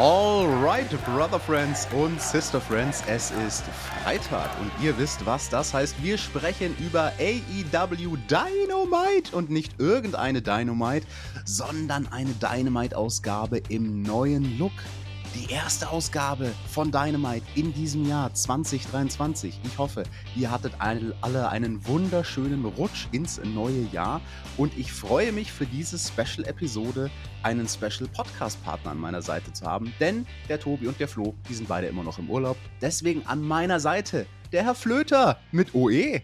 Alright, Brother Friends und Sister Friends, es ist Freitag und ihr wisst, was das heißt. Wir sprechen über AEW Dynamite und nicht irgendeine Dynamite, sondern eine Dynamite-Ausgabe im neuen Look. Die erste Ausgabe von Dynamite in diesem Jahr 2023. Ich hoffe, ihr hattet alle einen wunderschönen Rutsch ins neue Jahr und ich freue mich für diese Special-Episode einen Special-Podcast-Partner an meiner Seite zu haben, denn der Tobi und der Flo, die sind beide immer noch im Urlaub. Deswegen an meiner Seite der Herr Flöter mit OE.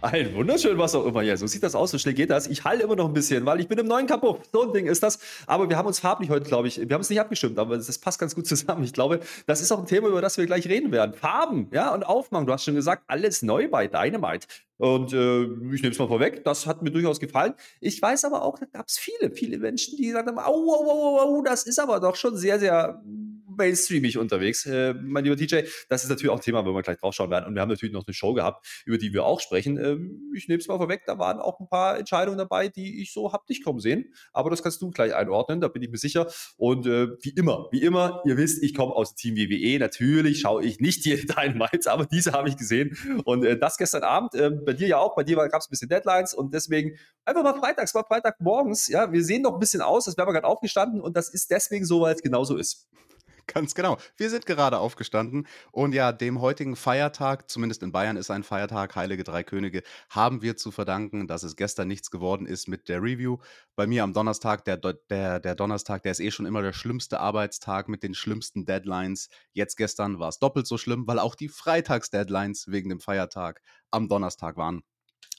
Ein wunderschön, was auch immer. Ja, so sieht das aus, so schnell geht das. Ich halte immer noch ein bisschen, weil ich bin im neuen Kapo. So ein Ding ist das. Aber wir haben uns farblich heute, glaube ich, wir haben es nicht abgestimmt, aber das passt ganz gut zusammen. Ich glaube, das ist auch ein Thema, über das wir gleich reden werden. Farben, ja, und Aufmachen. Du hast schon gesagt, alles neu bei Dynamite. Und äh, ich nehme es mal vorweg, das hat mir durchaus gefallen. Ich weiß aber auch, da gab es viele, viele Menschen, die gesagt haben, au, au, au, au, das ist aber doch schon sehr, sehr mainstreamig unterwegs, äh, mein lieber TJ. Das ist natürlich auch ein Thema, wo wir gleich draufschauen werden. Und wir haben natürlich noch eine Show gehabt, über die wir auch sprechen. Ähm, ich nehme es mal vorweg, da waren auch ein paar Entscheidungen dabei, die ich so hab nicht kommen sehen. Aber das kannst du gleich einordnen, da bin ich mir sicher. Und äh, wie immer, wie immer, ihr wisst, ich komme aus Team WWE. Natürlich schaue ich nicht jede Dynamites, aber diese habe ich gesehen. Und äh, das gestern Abend, äh, bei dir ja auch, bei dir gab es ein bisschen Deadlines und deswegen einfach mal freitags, mal Freitag morgens. Ja, wir sehen noch ein bisschen aus, als wären wir gerade aufgestanden und das ist deswegen so, weil es genauso ist. Ganz genau. Wir sind gerade aufgestanden und ja, dem heutigen Feiertag, zumindest in Bayern ist ein Feiertag, Heilige Drei Könige, haben wir zu verdanken, dass es gestern nichts geworden ist mit der Review. Bei mir am Donnerstag, der, der, der Donnerstag, der ist eh schon immer der schlimmste Arbeitstag mit den schlimmsten Deadlines. Jetzt gestern war es doppelt so schlimm, weil auch die Freitags-Deadlines wegen dem Feiertag am Donnerstag waren.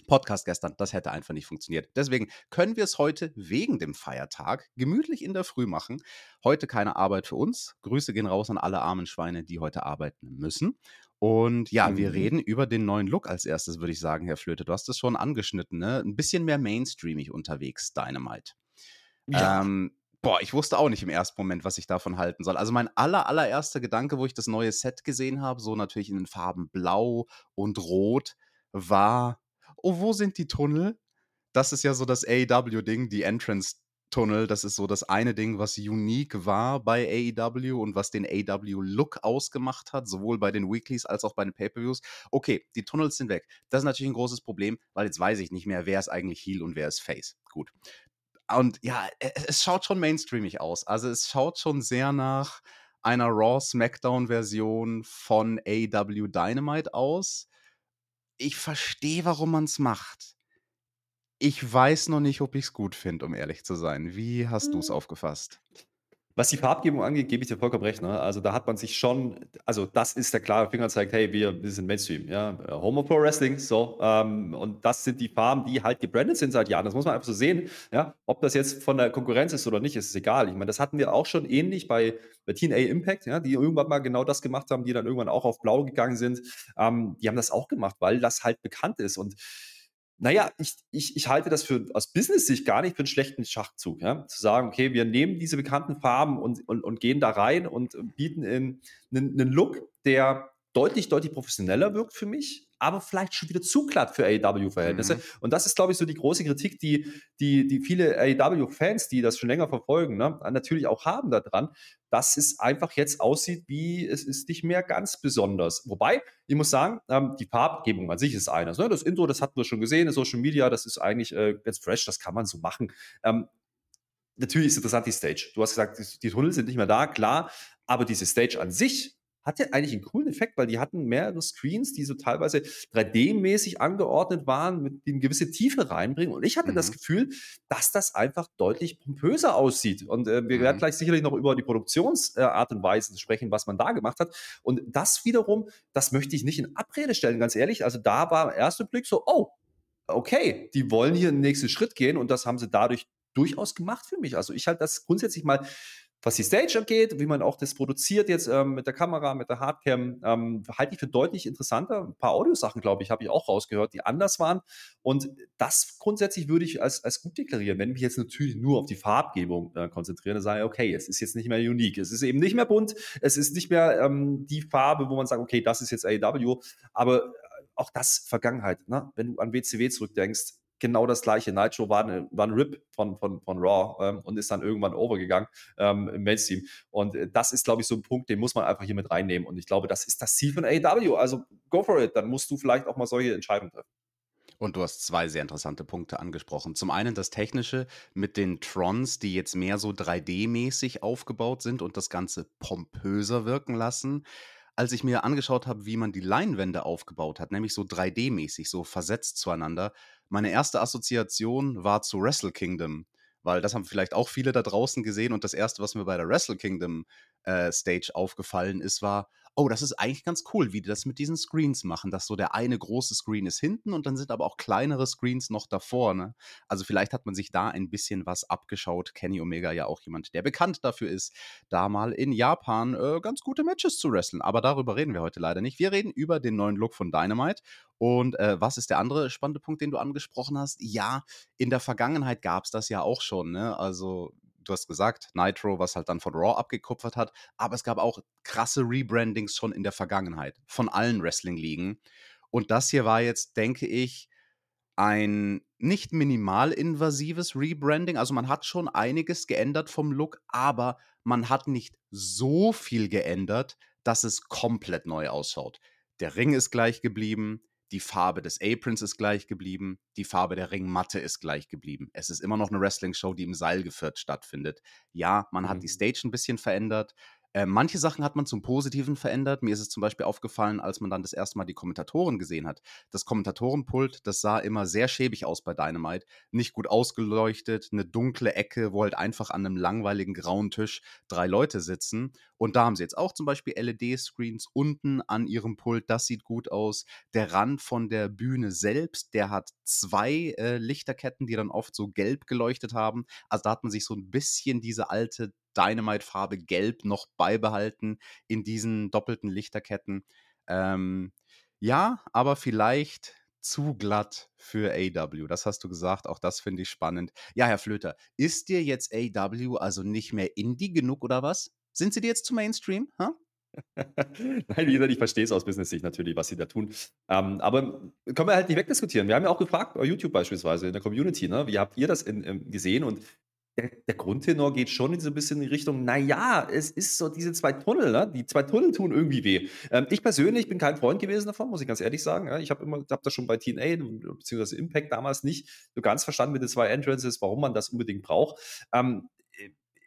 Podcast gestern, das hätte einfach nicht funktioniert. Deswegen können wir es heute wegen dem Feiertag gemütlich in der Früh machen. Heute keine Arbeit für uns. Grüße gehen raus an alle armen Schweine, die heute arbeiten müssen. Und ja, mhm. wir reden über den neuen Look als erstes, würde ich sagen, Herr Flöte. Du hast es schon angeschnitten, ne? Ein bisschen mehr mainstreamig unterwegs, Dynamite. Ja. Ähm, boah, ich wusste auch nicht im ersten Moment, was ich davon halten soll. Also mein aller, allererster Gedanke, wo ich das neue Set gesehen habe, so natürlich in den Farben Blau und Rot, war, oh, wo sind die Tunnel? Das ist ja so das AEW-Ding, die Entrance-Tunnel. Das ist so das eine Ding, was unique war bei AEW und was den AEW-Look ausgemacht hat, sowohl bei den Weeklies als auch bei den Pay-Per-Views. Okay, die Tunnels sind weg. Das ist natürlich ein großes Problem, weil jetzt weiß ich nicht mehr, wer ist eigentlich Heel und wer ist Face. Gut. Und ja, e, es schaut schon mainstreamig aus. Also es schaut schon sehr nach einer Raw SmackDown-Version von AEW Dynamite aus ich verstehe, warum man es macht. Ich weiß noch nicht, ob ich es gut finde, um ehrlich zu sein. Wie hast du es hm. aufgefasst? Was die Farbgebung angeht, gebe ich dir vollkommen recht. Ne? Also da hat man sich schon, also das ist der klare Fingerzeig, hey, wir, wir sind Mainstream, ja, Home of Pro Wrestling, so, ähm, und das sind die Farben, die halt gebrandet sind seit Jahren. Das muss man einfach so sehen, ja, ob das jetzt von der Konkurrenz ist oder nicht, ist egal. Ich meine, das hatten wir auch schon ähnlich bei, bei TNA Impact, ja, die irgendwann mal genau das gemacht haben, die dann irgendwann auch auf Blau gegangen sind. Ähm, die haben das auch gemacht, weil das halt bekannt ist und naja, ich, ich, ich halte das für aus Business-Sicht gar nicht für einen schlechten Schachzug. Ja? Zu sagen, okay, wir nehmen diese bekannten Farben und, und, und gehen da rein und bieten in einen, einen Look, der deutlich, deutlich professioneller wirkt für mich, aber vielleicht schon wieder zu glatt für AEW-Verhältnisse. Mhm. Und das ist, glaube ich, so die große Kritik, die, die, die viele AEW-Fans, die das schon länger verfolgen, ne, natürlich auch haben daran, dass es einfach jetzt aussieht, wie es ist nicht mehr ganz besonders. Wobei, ich muss sagen, ähm, die Farbgebung an sich ist eines. Ne? Das Intro, das hatten wir schon gesehen in Social Media, das ist eigentlich äh, ganz fresh, das kann man so machen. Ähm, natürlich ist interessant die Stage. Du hast gesagt, die, die Tunnel sind nicht mehr da, klar, aber diese Stage an sich hatte eigentlich einen coolen Effekt, weil die hatten mehrere Screens, die so teilweise 3D-mäßig angeordnet waren, mit die eine gewisse Tiefe reinbringen. Und ich hatte mhm. das Gefühl, dass das einfach deutlich pompöser aussieht. Und äh, wir mhm. werden gleich sicherlich noch über die Produktionsart äh, und Weise sprechen, was man da gemacht hat. Und das wiederum, das möchte ich nicht in Abrede stellen, ganz ehrlich. Also da war im ersten Blick so, oh, okay, die wollen hier einen nächsten Schritt gehen und das haben sie dadurch durchaus gemacht für mich. Also ich halte das grundsätzlich mal was die Stage angeht, wie man auch das produziert jetzt ähm, mit der Kamera, mit der Hardcam, ähm, halte ich für deutlich interessanter. Ein paar Audiosachen, glaube ich, habe ich auch rausgehört, die anders waren. Und das grundsätzlich würde ich als, als gut deklarieren. Wenn ich mich jetzt natürlich nur auf die Farbgebung äh, konzentriere, dann sage okay, es ist jetzt nicht mehr unique. Es ist eben nicht mehr bunt. Es ist nicht mehr ähm, die Farbe, wo man sagt, okay, das ist jetzt AEW. Aber auch das Vergangenheit. Ne? Wenn du an WCW zurückdenkst, genau das gleiche. Nitro war, eine, war ein Rip von, von, von Raw ähm, und ist dann irgendwann overgegangen ähm, im Mainstream. Und äh, das ist, glaube ich, so ein Punkt, den muss man einfach hier mit reinnehmen. Und ich glaube, das ist das Ziel von AEW. Also go for it. Dann musst du vielleicht auch mal solche Entscheidungen treffen. Und du hast zwei sehr interessante Punkte angesprochen. Zum einen das Technische mit den Trons, die jetzt mehr so 3D-mäßig aufgebaut sind und das Ganze pompöser wirken lassen als ich mir angeschaut habe, wie man die Leinwände aufgebaut hat, nämlich so 3D-mäßig, so versetzt zueinander, meine erste Assoziation war zu Wrestle Kingdom, weil das haben vielleicht auch viele da draußen gesehen und das erste, was mir bei der Wrestle Kingdom äh, Stage aufgefallen ist, war, oh, das ist eigentlich ganz cool, wie die das mit diesen Screens machen, dass so der eine große Screen ist hinten und dann sind aber auch kleinere Screens noch davor. Ne? Also vielleicht hat man sich da ein bisschen was abgeschaut. Kenny Omega ja auch jemand, der bekannt dafür ist, da mal in Japan äh, ganz gute Matches zu wresteln. Aber darüber reden wir heute leider nicht. Wir reden über den neuen Look von Dynamite. Und äh, was ist der andere spannende Punkt, den du angesprochen hast? Ja, in der Vergangenheit gab es das ja auch schon. Ne? Also du hast gesagt, Nitro, was halt dann von Raw abgekupfert hat, aber es gab auch krasse Rebrandings schon in der Vergangenheit von allen Wrestling-Ligen. Und das hier war jetzt, denke ich, ein nicht minimal invasives Rebranding. Also man hat schon einiges geändert vom Look, aber man hat nicht so viel geändert, dass es komplett neu ausschaut. Der Ring ist gleich geblieben, die Farbe des Aprons ist gleich geblieben. Die Farbe der Ringmatte ist gleich geblieben. Es ist immer noch eine Wrestling-Show, die im Seil geführt stattfindet. Ja, man hat die mhm. Stage ein bisschen verändert. Äh, manche Sachen hat man zum Positiven verändert. Mir ist es zum Beispiel aufgefallen, als man dann das erste Mal die Kommentatoren gesehen hat. Das Kommentatorenpult, das sah immer sehr schäbig aus bei Dynamite. Nicht gut ausgeleuchtet, eine dunkle Ecke, wo halt einfach an einem langweiligen grauen Tisch drei Leute sitzen. Und da haben sie jetzt auch zum Beispiel LED-Screens unten an ihrem Pult. Das sieht gut aus. Der Rand von der Bühne selbst, der hat zwei äh, Lichterketten, die dann oft so gelb geleuchtet haben. Also da hat man sich so ein bisschen diese alte Dynamite-Farbe Gelb noch beibehalten in diesen doppelten Lichterketten. Ähm, ja, aber vielleicht zu glatt für AW. Das hast du gesagt, auch das finde ich spannend. Ja, Herr Flöter, ist dir jetzt AW also nicht mehr Indie genug oder was? Sind sie dir jetzt zu Mainstream? Huh? Nein, wie gesagt, ich verstehe es aus Business-Sicht natürlich, was sie da tun. Ähm, aber können wir halt nicht wegdiskutieren. Wir haben ja auch gefragt, bei YouTube beispielsweise, in der Community, ne, wie habt ihr das in, in, gesehen? Und der, der, Grundtenor geht schon so ein bisschen in die Richtung, naja, es ist so diese zwei Tunnel, ne? die zwei Tunnel tun irgendwie weh. Ähm, ich persönlich bin kein Freund gewesen davon, muss ich ganz ehrlich sagen. Ja? Ich habe immer, das schon bei TNA bzw. Impact damals nicht so ganz verstanden mit den zwei Entrances, warum man das unbedingt braucht. Ähm,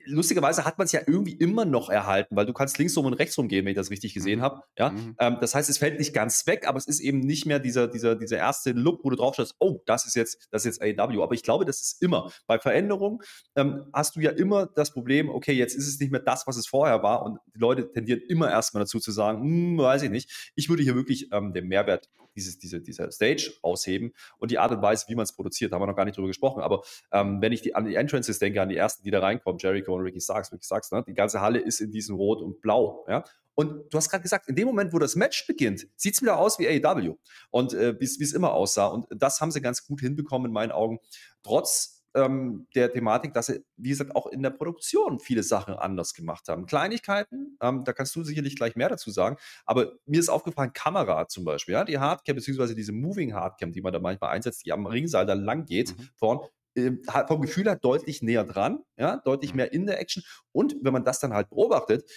lustigerweise hat man es ja irgendwie immer noch erhalten, weil du kannst links rum und rechts rum gehen, wenn ich das richtig gesehen mhm. habe. Ja? Mhm. Ähm, das heißt, es fällt nicht ganz weg, aber es ist eben nicht mehr dieser, dieser, dieser erste Look, wo du drauf schaust, oh, das ist jetzt, das ist jetzt AEW. Aber ich glaube, das ist immer. Bei Veränderungen ähm, hast du ja immer das Problem, okay, jetzt ist es nicht mehr das, was es vorher war. Und die Leute tendieren immer erstmal dazu zu sagen, hm, weiß ich nicht. Ich würde hier wirklich ähm, den Mehrwert dieses, diese, dieser Stage ausheben und die Art und Weise, wie man es produziert, da haben wir noch gar nicht drüber gesprochen. Aber ähm, wenn ich die, an die Entrances denke, an die ersten, die da reinkommen, Jericho und Ricky Starks, Ricky Starks, ne? die ganze Halle ist in diesem Rot und Blau. Ja? Und du hast gerade gesagt, in dem Moment, wo das Match beginnt, sieht es wieder aus wie AEW. Und äh, wie es immer aussah. Und das haben sie ganz gut hinbekommen in meinen Augen. Trotz ähm, der Thematik, dass sie, wie gesagt, auch in der Produktion viele Sachen anders gemacht haben. Kleinigkeiten, ähm, da kannst du sicherlich gleich mehr dazu sagen, aber mir ist aufgefallen, Kamera zum Beispiel, ja, die Hardcam, beziehungsweise diese Moving Hardcam, die man da manchmal einsetzt, die am Ringseil da lang geht, mhm. vorn, äh, vom Gefühl her deutlich näher dran, ja, deutlich mhm. mehr in der Action. Und wenn man das dann halt beobachtet,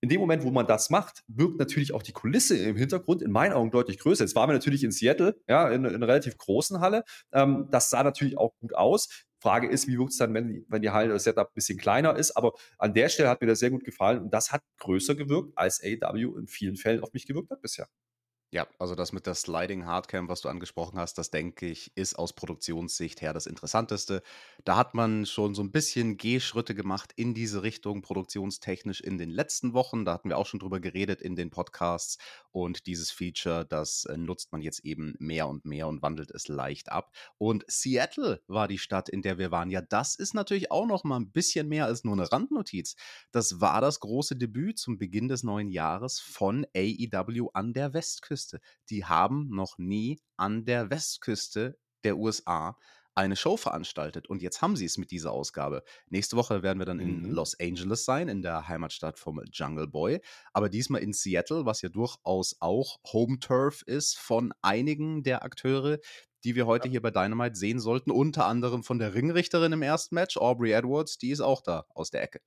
in dem Moment, wo man das macht, wirkt natürlich auch die Kulisse im Hintergrund in meinen Augen deutlich größer. Jetzt waren wir natürlich in Seattle, ja, in, in einer relativ großen Halle. Ähm, das sah natürlich auch gut aus. Frage ist, wie wirkt es dann, wenn, wenn die Halle das Setup ein bisschen kleiner ist. Aber an der Stelle hat mir das sehr gut gefallen und das hat größer gewirkt, als AW in vielen Fällen auf mich gewirkt hat bisher. Ja, also das mit der Sliding Hardcam, was du angesprochen hast, das denke ich, ist aus Produktionssicht her das Interessanteste. Da hat man schon so ein bisschen Gehschritte gemacht in diese Richtung, produktionstechnisch in den letzten Wochen. Da hatten wir auch schon drüber geredet in den Podcasts. Und dieses Feature, das äh, nutzt man jetzt eben mehr und mehr und wandelt es leicht ab. Und Seattle war die Stadt, in der wir waren. Ja, das ist natürlich auch noch mal ein bisschen mehr als nur eine Randnotiz. Das war das große Debüt zum Beginn des neuen Jahres von AEW an der Westküste. Westküste. Die haben noch nie an der Westküste der USA eine Show veranstaltet. Und jetzt haben sie es mit dieser Ausgabe. Nächste Woche werden wir dann in Mhm. Los Angeles sein, in der Heimatstadt vom Jungle Boy. Aber diesmal in Seattle, was ja durchaus auch Home Turf ist von einigen der Akteure, die wir heute hier bei Dynamite sehen sollten. Unter anderem von der Ringrichterin im ersten Match, Aubrey Edwards, die ist auch da aus der Ecke.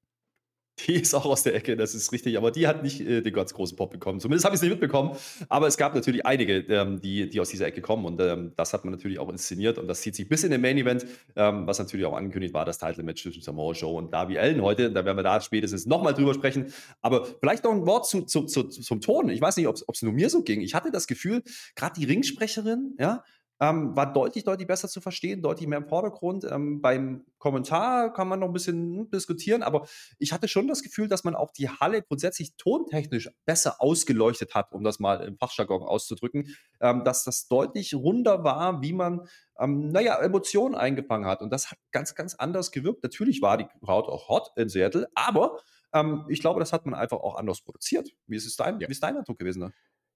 Die ist auch aus der Ecke, das ist richtig. Aber die hat nicht äh, den ganz großen Pop bekommen. Zumindest habe ich es nicht mitbekommen. Aber es gab natürlich einige, ähm, die, die aus dieser Ecke kommen. Und ähm, das hat man natürlich auch inszeniert. Und das zieht sich bis in den Main Event, ähm, was natürlich auch angekündigt war, das Title-Match zwischen Samoa Joe und Darby Allen heute. Da werden wir da spätestens nochmal drüber sprechen. Aber vielleicht noch ein Wort zu, zu, zu, zum Ton. Ich weiß nicht, ob es nur mir so ging. Ich hatte das Gefühl, gerade die Ringsprecherin, ja, ähm, war deutlich, deutlich besser zu verstehen, deutlich mehr im Vordergrund. Ähm, beim Kommentar kann man noch ein bisschen hm, diskutieren, aber ich hatte schon das Gefühl, dass man auch die Halle grundsätzlich tontechnisch besser ausgeleuchtet hat, um das mal im Fachjargon auszudrücken, ähm, dass das deutlich runder war, wie man, ähm, naja, Emotionen eingefangen hat. Und das hat ganz, ganz anders gewirkt. Natürlich war die Crowd auch hot in Seattle, aber ähm, ich glaube, das hat man einfach auch anders produziert. Wie ist, es dein, Ja. wie ist dein Eindruck gewesen? Ne?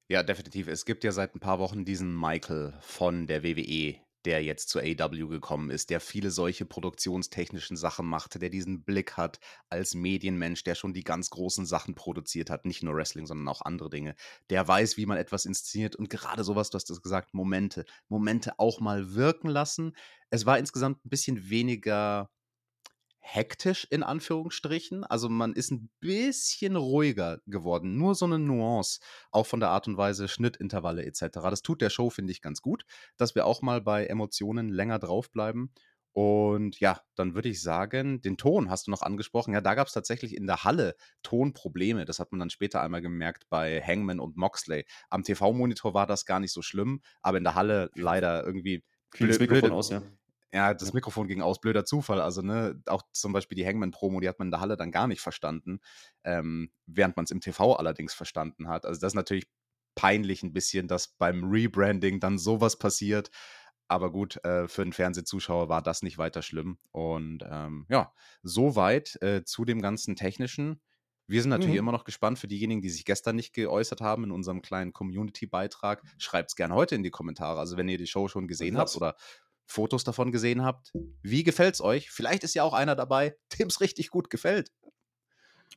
Ja, definitiv. Es gibt ja seit ein paar Wochen diesen Michael von der WWE, der jetzt zu AW gekommen ist, der viele solche produktionstechnischen Sachen macht, der diesen Blick hat als Medienmensch, der schon die ganz großen Sachen produziert hat, nicht nur Wrestling, sondern auch andere Dinge. Der weiß, wie man etwas inszeniert und gerade sowas, du hast es gesagt, Momente, Momente auch mal wirken lassen. Es war insgesamt ein bisschen weniger hektisch in Anführungsstrichen. Also man ist ein bisschen ruhiger geworden. Nur so eine Nuance, auch von der Art und Weise, Schnittintervalle etc. Das tut der Show, finde ich, ganz gut, dass wir auch mal bei Emotionen länger draufbleiben. Und ja, dann würde ich sagen, den Ton hast du noch angesprochen. Ja, da gab es tatsächlich in der Halle Tonprobleme. Das hat man dann später einmal gemerkt bei Hangman und Moxley. Am TV-Monitor war das gar nicht so schlimm, aber in der Halle leider irgendwie. Blöd- blöde- aus, ja. Ja, das Ja. Mikrofon ging aus, blöder Zufall. Also, ne, auch zum Beispiel die Hangman-Promo, die hat man in der Halle dann gar nicht verstanden, ähm, während man es im TV allerdings verstanden hat. Also, das ist natürlich peinlich ein bisschen, dass beim Rebranding dann sowas passiert. Aber gut, äh, für einen Fernsehzuschauer war das nicht weiter schlimm. Und ähm, ja, soweit äh, zu dem ganzen Technischen. Wir sind natürlich Mhm. immer noch gespannt für diejenigen, die sich gestern nicht geäußert haben in unserem kleinen Community-Beitrag. Schreibt es gerne heute in die Kommentare. Also, wenn ihr die Show schon gesehen habt das? oder Fotos davon gesehen habt. Wie gefällt's euch? Vielleicht ist ja auch einer dabei, dem es richtig gut gefällt.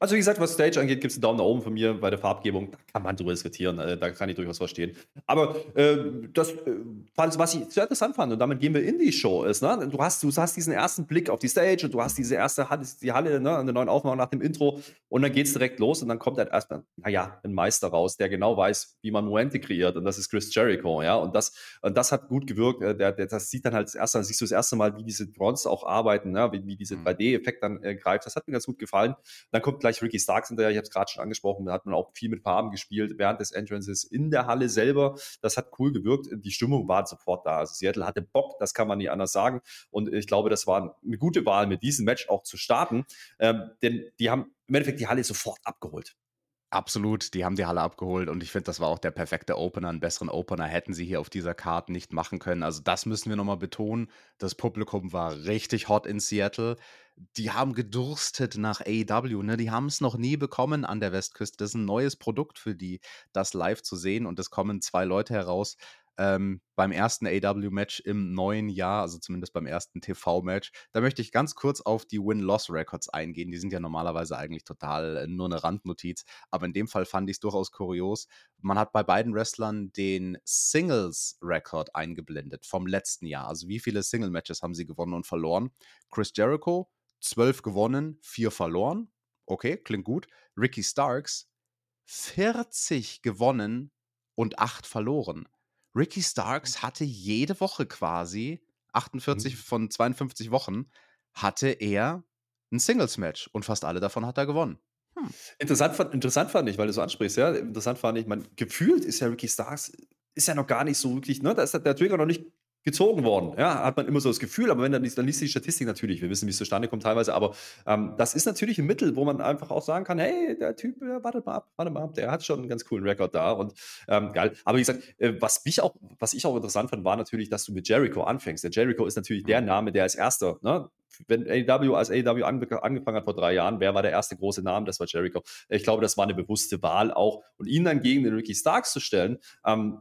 Also wie gesagt, was Stage angeht, gibt es einen Daumen nach oben von mir bei der Farbgebung. Da kann man drüber diskutieren, äh, da kann ich durchaus verstehen. Aber äh, das, äh, was ich sehr interessant fand, und damit gehen wir in die Show, ist, ne? du, hast, du hast diesen ersten Blick auf die Stage und du hast diese erste Halle, die Halle, ne, an der neuen Aufmachung nach dem Intro und dann geht es direkt los und dann kommt halt erstmal, naja, ein Meister raus, der genau weiß, wie man Momente kreiert und das ist Chris Jericho, ja, und das, und das hat gut gewirkt. äh, Der, der, das sieht dann halt das erste, siehst du das erste Mal, wie diese Bronze auch arbeiten, ne? wie, wie diese Mhm. 3D-Effekt dann äh, greift. Das hat mir ganz gut gefallen. Dann kommt gleich Ricky Starks hinterher, ich habe es gerade schon angesprochen, da hat man auch viel mit Farben gespielt während des Entrances in der Halle selber. Das hat cool gewirkt. Die Stimmung war sofort da. Also Seattle hatte Bock, das kann man nicht anders sagen. Und ich glaube, das war eine gute Wahl, mit diesem Match auch zu starten. Ähm, denn die haben im Endeffekt die Halle sofort abgeholt. Absolut, die haben die Halle abgeholt und ich finde, das war auch der perfekte Opener. Einen besseren Opener hätten sie hier auf dieser Karte nicht machen können. Also das müssen wir nochmal betonen. Das Publikum war richtig hot in Seattle. Die haben gedurstet nach AEW, ne? Die haben es noch nie bekommen an der Westküste. Das ist ein neues Produkt für die, das live zu sehen. Und es kommen zwei Leute heraus, ähm, beim ersten AW-Match im neuen Jahr, also zumindest beim ersten TV-Match. Da möchte ich ganz kurz auf die Win-Loss-Records eingehen. Die sind ja normalerweise eigentlich total äh, nur eine Randnotiz, aber in dem Fall fand ich es durchaus kurios. Man hat bei beiden Wrestlern den Singles-Record eingeblendet vom letzten Jahr. Also wie viele Single-Matches haben sie gewonnen und verloren? Chris Jericho, 12 gewonnen, 4 verloren. Okay, klingt gut. Ricky Starks, 40 gewonnen und 8 verloren. Ricky Starks hatte jede Woche quasi, 48 Mhm. von 52 Wochen, hatte er ein Singles-Match und fast alle davon hat er gewonnen. Hm. Interessant, fand, interessant fand ich, weil du so ansprichst, ja. Interessant fand ich, man gefühlt ist ja Ricky Starks, ist ja noch gar nicht so wirklich, ne? Da ist der Trigger noch nicht gezogen worden. Ja, hat man immer so das Gefühl, aber wenn dann, dann liest die Statistik natürlich, wir wissen, wie es zustande kommt teilweise, aber ähm, das ist natürlich ein Mittel, wo man einfach auch sagen kann, hey, der Typ, ja, wartet mal ab, wartet mal ab, der hat schon einen ganz coolen Rekord da und ähm, geil. Aber wie gesagt, äh, was mich auch, was ich auch interessant fand, war natürlich, dass du mit Jericho anfängst. Der Jericho ist natürlich der Name, der als erster, ne, wenn AEW als AEW angefangen hat vor drei Jahren, wer war der erste große Name? Das war Jericho. Ich glaube, das war eine bewusste Wahl auch. Und ihn dann gegen den Ricky Starks zu stellen, ähm,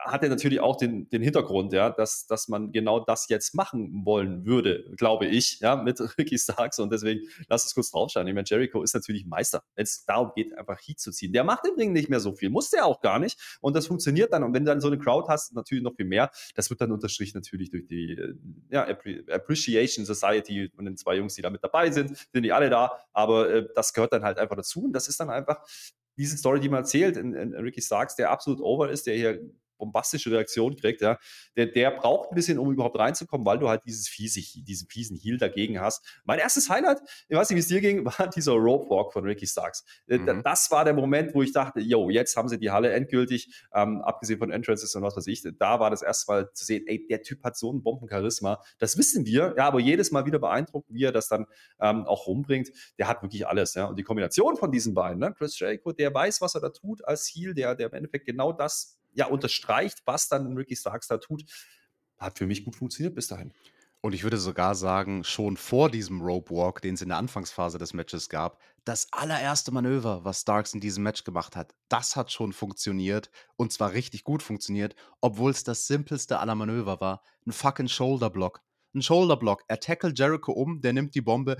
hat er natürlich auch den, den Hintergrund, ja, dass, dass man genau das jetzt machen wollen würde, glaube ich, ja, mit Ricky Starks. Und deswegen lass es kurz draufschauen. Ich meine, Jericho ist natürlich Meister, wenn es darum geht, einfach Heat zu ziehen. Der macht im Ring nicht mehr so viel, muss der auch gar nicht. Und das funktioniert dann. Und wenn du dann so eine Crowd hast, natürlich noch viel mehr. Das wird dann unterstrichen natürlich durch die äh, ja, Appreciation Society und den zwei Jungs, die da mit dabei sind, sind die alle da. Aber äh, das gehört dann halt einfach dazu. Und das ist dann einfach diese Story, die man erzählt, in, in Ricky Starks, der absolut over ist, der hier bombastische Reaktion kriegt, ja, der, der braucht ein bisschen, um überhaupt reinzukommen, weil du halt dieses fiese, diesen fiesen Heal dagegen hast. Mein erstes Highlight, ich weiß nicht, wie es dir ging, war dieser Rope Walk von Ricky Starks. Äh, mhm. Das war der Moment, wo ich dachte, yo, jetzt haben sie die Halle endgültig, ähm, abgesehen von Entrances und was weiß ich, da war das erste Mal zu sehen, ey, der Typ hat so ein Bombencharisma. Das wissen wir, ja, aber jedes Mal wieder beeindruckt, wie er das dann ähm, auch rumbringt. Der hat wirklich alles, ja. Und die Kombination von diesen beiden, ne? Chris Jericho, der weiß, was er da tut als Heal, der, der im Endeffekt genau das ja, unterstreicht, was dann Ricky Starks da tut, hat für mich gut funktioniert bis dahin. Und ich würde sogar sagen, schon vor diesem Rope Walk, den es in der Anfangsphase des Matches gab, das allererste Manöver, was Starks in diesem Match gemacht hat, das hat schon funktioniert und zwar richtig gut funktioniert, obwohl es das simpelste aller Manöver war. Ein fucking Shoulder Block. Ein Shoulder Block. Er tackelt Jericho um, der nimmt die Bombe,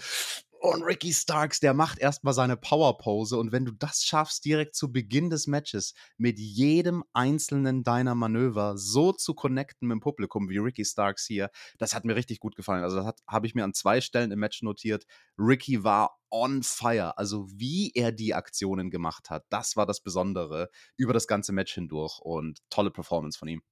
und Ricky Starks, der macht erstmal seine Powerpose. Und wenn du das schaffst, direkt zu Beginn des Matches mit jedem einzelnen deiner Manöver so zu connecten mit dem Publikum wie Ricky Starks hier, das hat mir richtig gut gefallen. Also, das habe ich mir an zwei Stellen im Match notiert. Ricky war on fire. Also, wie er die Aktionen gemacht hat, das war das Besondere über das ganze Match hindurch. Und tolle Performance von ihm.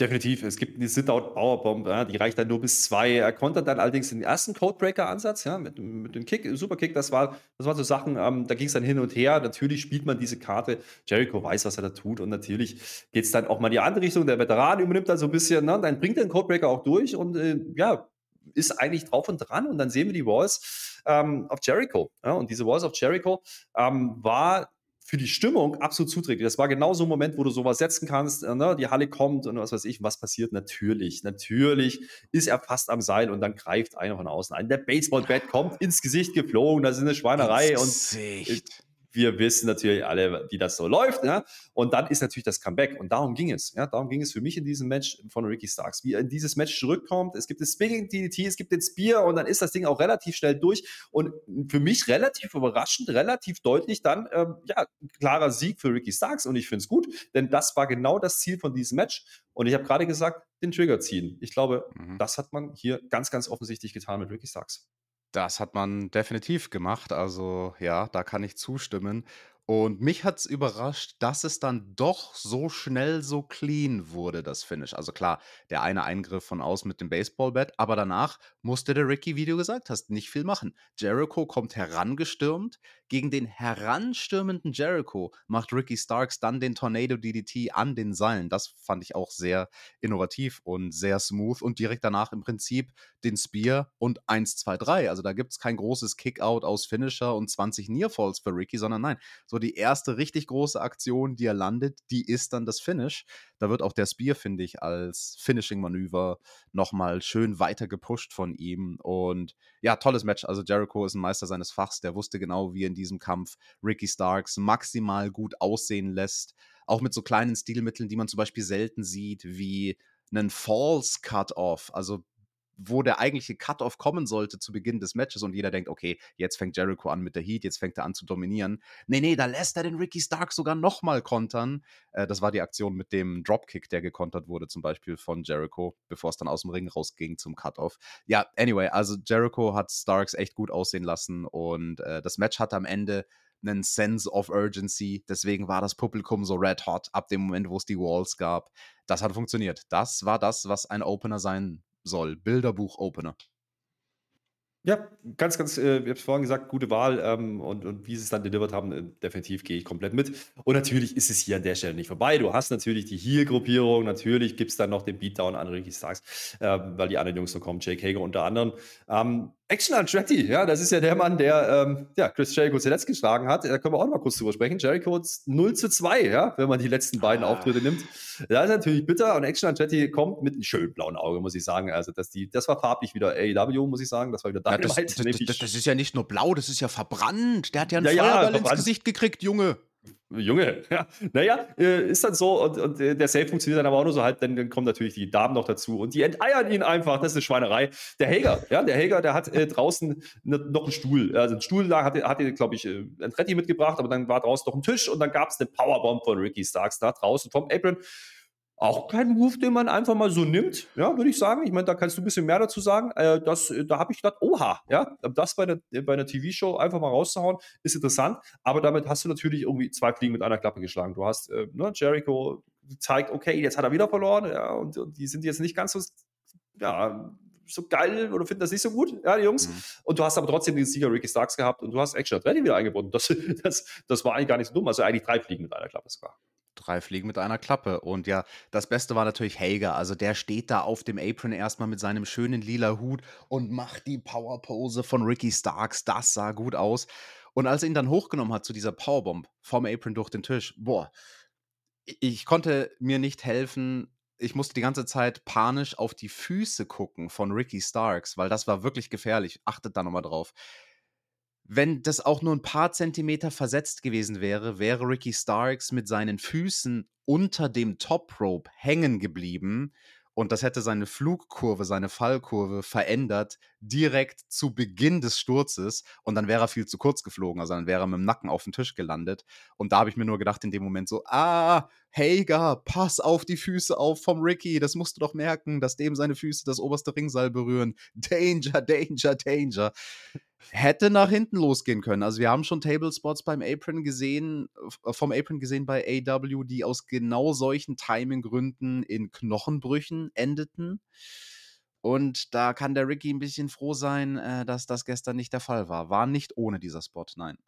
Definitiv. Es gibt eine Sit-Out Powerbomb, ja, die reicht dann nur bis zwei. Er konnte dann allerdings den ersten Codebreaker-Ansatz, ja, mit, mit dem Kick, Superkick, das war, das waren so Sachen, ähm, da ging es dann hin und her. Natürlich spielt man diese Karte. Jericho weiß, was er da tut. Und natürlich geht es dann auch mal in die andere Richtung. Der Veteran übernimmt dann so ein bisschen, ne, dann bringt er den Codebreaker auch durch und äh, ja, ist eigentlich drauf und dran. Und dann sehen wir die Walls ähm, auf Jericho. Ja, und diese Walls of Jericho ähm, war für die Stimmung absolut zuträglich. Das war genau so ein Moment, wo du sowas setzen kannst, äh, ne? die Halle kommt und was weiß ich, was passiert? Natürlich, natürlich ist er fast am Seil und dann greift einer von außen ein. Der Baseballbat kommt ins Gesicht geflogen, das ist eine Schweinerei ins und Gesicht wir wissen natürlich alle, wie das so läuft. Ja? Und dann ist natürlich das Comeback. Und darum ging es. Ja? Darum ging es für mich in diesem Match von Ricky Starks. Wie er in dieses Match zurückkommt. Es gibt das Spinning DDT, es gibt den Spear und dann ist das Ding auch relativ schnell durch. Und für mich relativ überraschend, relativ deutlich dann, ähm, ja, klarer Sieg für Ricky Starks. Und ich finde es gut, denn das war genau das Ziel von diesem Match. Und ich habe gerade gesagt, den Trigger ziehen. Ich glaube, mhm. das hat man hier ganz, ganz offensichtlich getan mit Ricky Starks. Das hat man definitiv gemacht. Also ja, da kann ich zustimmen. Und mich hat es überrascht, dass es dann doch so schnell so clean wurde, das Finish. Also klar, der eine Eingriff von außen mit dem Baseballbat, aber danach musste der Ricky, wie du gesagt hast, nicht viel machen. Jericho kommt herangestürmt. Gegen den heranstürmenden Jericho macht Ricky Starks dann den Tornado DDT an den Seilen. Das fand ich auch sehr innovativ und sehr smooth. Und direkt danach im Prinzip den Spear und 1, 2, 3. Also da gibt es kein großes Kickout aus Finisher und 20 Nearfalls für Ricky, sondern nein, so die erste richtig große Aktion, die er landet, die ist dann das Finish. Da wird auch der Spear, finde ich, als Finishing-Manöver nochmal schön weiter gepusht von ihm. Und ja, tolles Match. Also Jericho ist ein Meister seines Fachs. Der wusste genau, wie er in diesem Kampf Ricky Starks maximal gut aussehen lässt. Auch mit so kleinen Stilmitteln, die man zum Beispiel selten sieht, wie einen False Cut-Off. Also wo der eigentliche Cut-Off kommen sollte zu Beginn des Matches und jeder denkt, okay, jetzt fängt Jericho an mit der Heat, jetzt fängt er an zu dominieren. Nee, nee, da lässt er den Ricky Stark sogar nochmal kontern. Äh, das war die Aktion mit dem Dropkick, der gekontert wurde, zum Beispiel von Jericho, bevor es dann aus dem Ring rausging zum Cut-Off. Ja, anyway, also Jericho hat Starks echt gut aussehen lassen und äh, das Match hatte am Ende einen Sense of Urgency. Deswegen war das Publikum so red hot ab dem Moment, wo es die Walls gab. Das hat funktioniert. Das war das, was ein Opener sein soll. Bilderbuch-Opener. Ja, ganz, ganz, äh, ich habe es vorhin gesagt, gute Wahl ähm, und, und wie sie es dann delivered haben, äh, definitiv gehe ich komplett mit. Und natürlich ist es hier an der Stelle nicht vorbei. Du hast natürlich die Heal-Gruppierung, natürlich gibt es dann noch den Beatdown an Ricky Starks, äh, weil die anderen Jungs noch kommen, Jake Hager unter anderem. Ähm, Action Andretti, ja, das ist ja der Mann, der ähm, ja, Chris Jericho zuletzt geschlagen hat. Da können wir auch noch mal kurz drüber sprechen. Jericho 0 zu 2, ja, wenn man die letzten beiden ah. Auftritte nimmt. Das ist natürlich bitter und Action Andretti kommt mit einem schönen blauen Auge, muss ich sagen. Also, das, die, das war farblich wieder AEW, muss ich sagen. Das war wieder Dynamite. Ja, das, das, das, das, ist ja nicht nur blau, das ist ja verbrannt. Der hat ja einen ja, Feuerball ja, ins Gesicht gekriegt, Junge. Junge, ja. Naja, äh, ist dann so und, und der Save funktioniert dann aber auch nur so halt, dann, dann kommen natürlich die Damen noch dazu und die enteiern ihn einfach. Das ist eine Schweinerei. Der Hager, ja, der Hager, der hat äh, draußen ne, noch einen Stuhl. Also einen Stuhl da hatte, hatte glaube ich, äh, Tretti mitgebracht, aber dann war draußen noch ein Tisch und dann gab es eine Powerbomb von Ricky Starks da draußen. Tom Apron auch kein Move, den man einfach mal so nimmt, ja, würde ich sagen. Ich meine, da kannst du ein bisschen mehr dazu sagen. Äh, das, äh, da habe ich gedacht, oha, ja, das bei einer, bei einer TV-Show einfach mal rauszuhauen, ist interessant. Aber damit hast du natürlich irgendwie zwei Fliegen mit einer Klappe geschlagen. Du hast äh, ne, Jericho zeigt, okay, jetzt hat er wieder verloren, ja, und, und die sind jetzt nicht ganz so, ja, so geil oder finden das nicht so gut, ja, die Jungs. Mhm. Und du hast aber trotzdem den Sieger Ricky Starks gehabt und du hast Action Ready wieder eingebunden. Das, das, das war eigentlich gar nicht so dumm. Also eigentlich drei Fliegen mit einer Klappe sogar drei Fliegen mit einer Klappe. Und ja, das Beste war natürlich Hager. Also der steht da auf dem Apron erstmal mit seinem schönen lila Hut und macht die Powerpose von Ricky Starks. Das sah gut aus. Und als er ihn dann hochgenommen hat zu dieser Powerbomb vom Apron durch den Tisch, boah, ich konnte mir nicht helfen. Ich musste die ganze Zeit panisch auf die Füße gucken von Ricky Starks, weil das war wirklich gefährlich. Achtet da nochmal drauf wenn das auch nur ein paar Zentimeter versetzt gewesen wäre, wäre Ricky Starks mit seinen Füßen unter dem Top Rope hängen geblieben und das hätte seine Flugkurve, seine Fallkurve verändert direkt zu Beginn des Sturzes und dann wäre er viel zu kurz geflogen, also dann wäre er mit dem Nacken auf den Tisch gelandet und da habe ich mir nur gedacht in dem Moment so, ah, Hager, pass auf die Füße auf vom Ricky, das musst du doch merken, dass dem seine Füße das oberste Ringseil berühren. Danger, Danger, Danger hätte nach hinten losgehen können. Also wir haben schon Table Spots beim Apron gesehen, äh, vom Apron gesehen bei AW, die aus genau solchen Timing-Gründen in Knochenbrüchen endeten. Und da kann der Ricky ein bisschen froh sein, äh, dass das gestern nicht der Fall war. War nicht ohne dieser Spot, nein.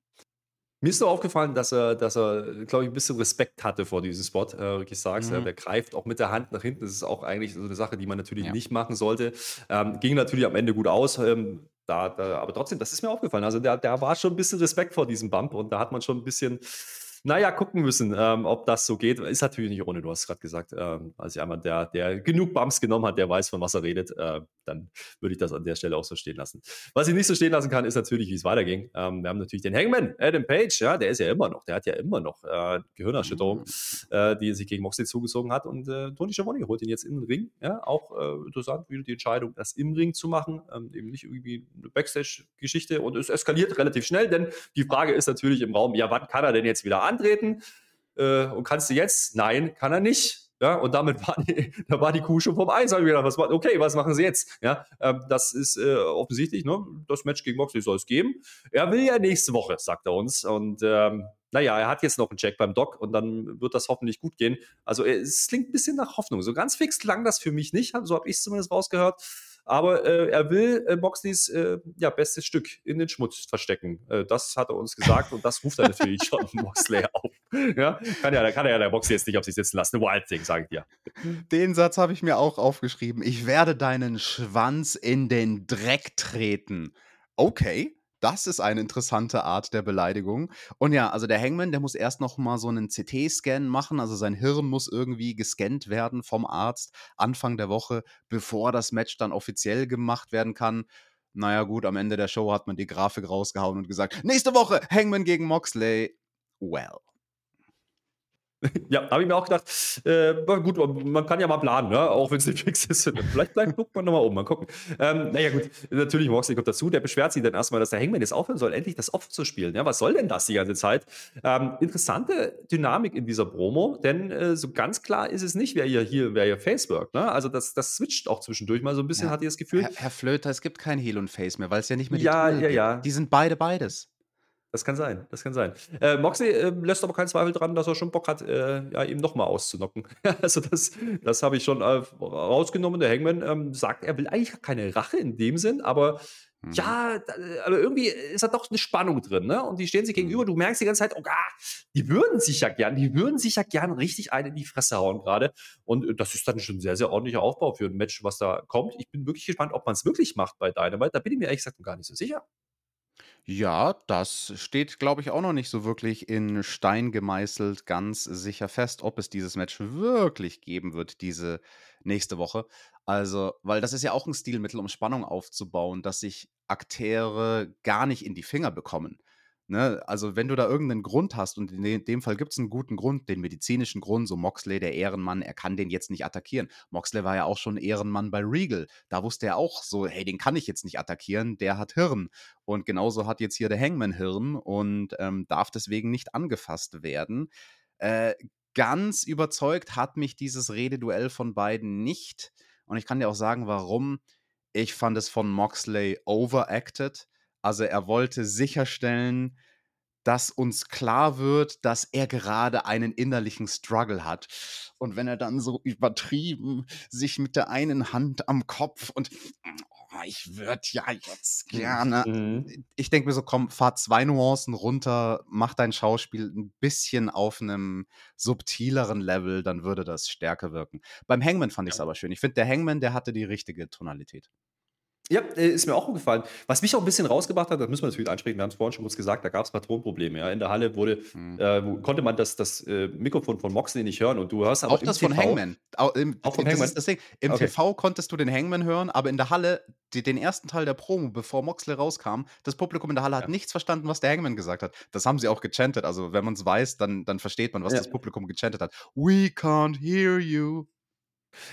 Mir ist nur aufgefallen, dass er, dass er, glaube ich, ein bisschen Respekt hatte vor diesem Spot. Äh, Ricky Starks, mhm. der greift auch mit der Hand nach hinten. Das ist auch eigentlich so eine Sache, die man natürlich ja. nicht machen sollte. Ähm, ging natürlich am Ende gut aus. Ähm, da, da, aber trotzdem, das ist mir aufgefallen. Also der, der war schon ein bisschen Respekt vor diesem Bump und da hat man schon ein bisschen naja, gucken müssen, ähm, ob das so geht. Ist natürlich nicht ohne, du hast gerade gesagt. Ähm, also jemand, der, der genug Bumps genommen hat, der weiß, von was er redet, äh, dann würde ich das an der Stelle auch so stehen lassen. Was ich nicht so stehen lassen kann, ist natürlich, wie es weiterging. Ähm, wir haben natürlich den Hangman, Adam Page, ja, der ist ja immer noch, der hat ja immer noch äh, Gehirnerschütterung, mhm. äh, die er sich gegen Moxley zugezogen hat. Und äh, Tony Schiavone holt ihn jetzt in den Ring. Ja, auch äh, interessant, wieder die Entscheidung, das im Ring zu machen, ähm, eben nicht irgendwie eine Backstage-Geschichte. Und es eskaliert relativ schnell, denn die Frage ist natürlich im Raum, ja, wann kann er denn jetzt wieder an? antreten. Äh, und kannst du jetzt? Nein, kann er nicht. Ja, und damit war die, da war die Kuh schon vom Eis. Habe ich gedacht, was, okay, was machen sie jetzt? Ja, ähm, das ist äh, offensichtlich, ne? das Match gegen Moxley soll es geben. Er will ja nächste Woche, sagt er uns. Und ähm, naja, er hat jetzt noch einen Check beim Doc und dann wird das hoffentlich gut gehen. Also es klingt ein bisschen nach Hoffnung. So ganz fix klang das für mich nicht, so habe ich es zumindest rausgehört. Aber äh, er will äh, Moxleys äh, ja, bestes Stück in den Schmutz verstecken. Äh, das hat er uns gesagt und das ruft er natürlich schon Moxley auf. Ja? Kann ja, kann ja der Moxley jetzt nicht auf sich sitzen lassen. Eine Wild Thing, sage ich dir. Den Satz habe ich mir auch aufgeschrieben. Ich werde deinen Schwanz in den Dreck treten. Okay. Das ist eine interessante Art der Beleidigung. Und ja, also der Hangman, der muss erst noch mal so einen CT-Scan machen. Also sein Hirn muss irgendwie gescannt werden vom Arzt Anfang der Woche, bevor das Match dann offiziell gemacht werden kann. Naja, gut, am Ende der Show hat man die Grafik rausgehauen und gesagt: Nächste Woche Hangman gegen Moxley. Well. Ja, habe ich mir auch gedacht, äh, gut, man kann ja mal planen, ne? auch wenn es nicht fix ist. Vielleicht, guckt man nochmal um, mal gucken. Ähm, naja, gut, natürlich, Moxley kommt dazu, der beschwert sich dann erstmal, dass der Hangman jetzt aufhören soll, endlich das Opfer zu spielen. Ja, was soll denn das die ganze Zeit? Ähm, interessante Dynamik in dieser Promo, denn äh, so ganz klar ist es nicht, wer hier, hier wer hier Face. Ne? Also, das, das switcht auch zwischendurch mal so ein bisschen, ja. hat ihr das Gefühl. Herr, Herr, Flöter, es gibt kein Heel und Face mehr, weil es ja nicht mehr die Ja, ja, ja. Die sind beide beides. Das kann sein, das kann sein. Äh, Moxley äh, lässt aber keinen Zweifel dran, dass er schon Bock hat, äh, ja, ihm nochmal auszunocken. also das, das habe ich schon äh, rausgenommen. Der Hangman ähm, sagt, er will eigentlich keine Rache in dem Sinn, aber mhm. ja, aber irgendwie ist da doch eine Spannung drin, ne? Und die stehen sich gegenüber. Mhm. Du merkst die ganze Zeit, oh, ah, die würden sich ja gern, die würden sich ja gern richtig einen in die Fresse hauen gerade. Und das ist dann schon ein sehr, sehr ordentlicher Aufbau für ein Match, was da kommt. Ich bin wirklich gespannt, ob man es wirklich macht bei Dynamite. Da bin ich mir ehrlich gesagt noch gar nicht so sicher. Ja, das steht, glaube ich, auch noch nicht so wirklich in Stein gemeißelt ganz sicher fest, ob es dieses Match wirklich geben wird, diese nächste Woche. Also, weil das ist ja auch ein Stilmittel, um Spannung aufzubauen, dass sich Akteure gar nicht in die Finger bekommen. Ne? Also, wenn du da irgendeinen Grund hast, und in dem Fall gibt es einen guten Grund, den medizinischen Grund, so Moxley, der Ehrenmann, er kann den jetzt nicht attackieren. Moxley war ja auch schon Ehrenmann bei Regal. Da wusste er auch so, hey, den kann ich jetzt nicht attackieren, der hat Hirn. Und genauso hat jetzt hier der Hangman Hirn und ähm, darf deswegen nicht angefasst werden. Äh, ganz überzeugt hat mich dieses Rededuell von beiden nicht. Und ich kann dir auch sagen, warum. Ich fand es von Moxley overacted. Also er wollte sicherstellen, dass uns klar wird, dass er gerade einen innerlichen Struggle hat. Und wenn er dann so übertrieben sich mit der einen Hand am Kopf und oh, ich würde ja jetzt gerne. Mhm. Ich denke mir so, komm, fahr zwei Nuancen runter, mach dein Schauspiel ein bisschen auf einem subtileren Level, dann würde das stärker wirken. Beim Hangman fand ich es ja. aber schön. Ich finde, der Hangman, der hatte die richtige Tonalität. Ja, äh, ist mir auch aufgefallen. Was mich auch ein bisschen rausgebracht hat, das müssen wir natürlich ansprechen, wir haben es vorhin schon kurz gesagt, da gab es Patronprobleme. Ja. In der Halle wurde, mhm. äh, konnte man das, das äh, Mikrofon von Moxley nicht hören und du hörst aber Auch das TV, von Hangman. Auch, im, auch von Hangman. Ding. Im okay. TV konntest du den Hangman hören, aber in der Halle, die, den ersten Teil der Promo, bevor Moxley rauskam, das Publikum in der Halle hat ja. nichts verstanden, was der Hangman gesagt hat. Das haben sie auch gechantet. Also wenn man es weiß, dann, dann versteht man, was ja. das Publikum gechantet hat. We can't hear you.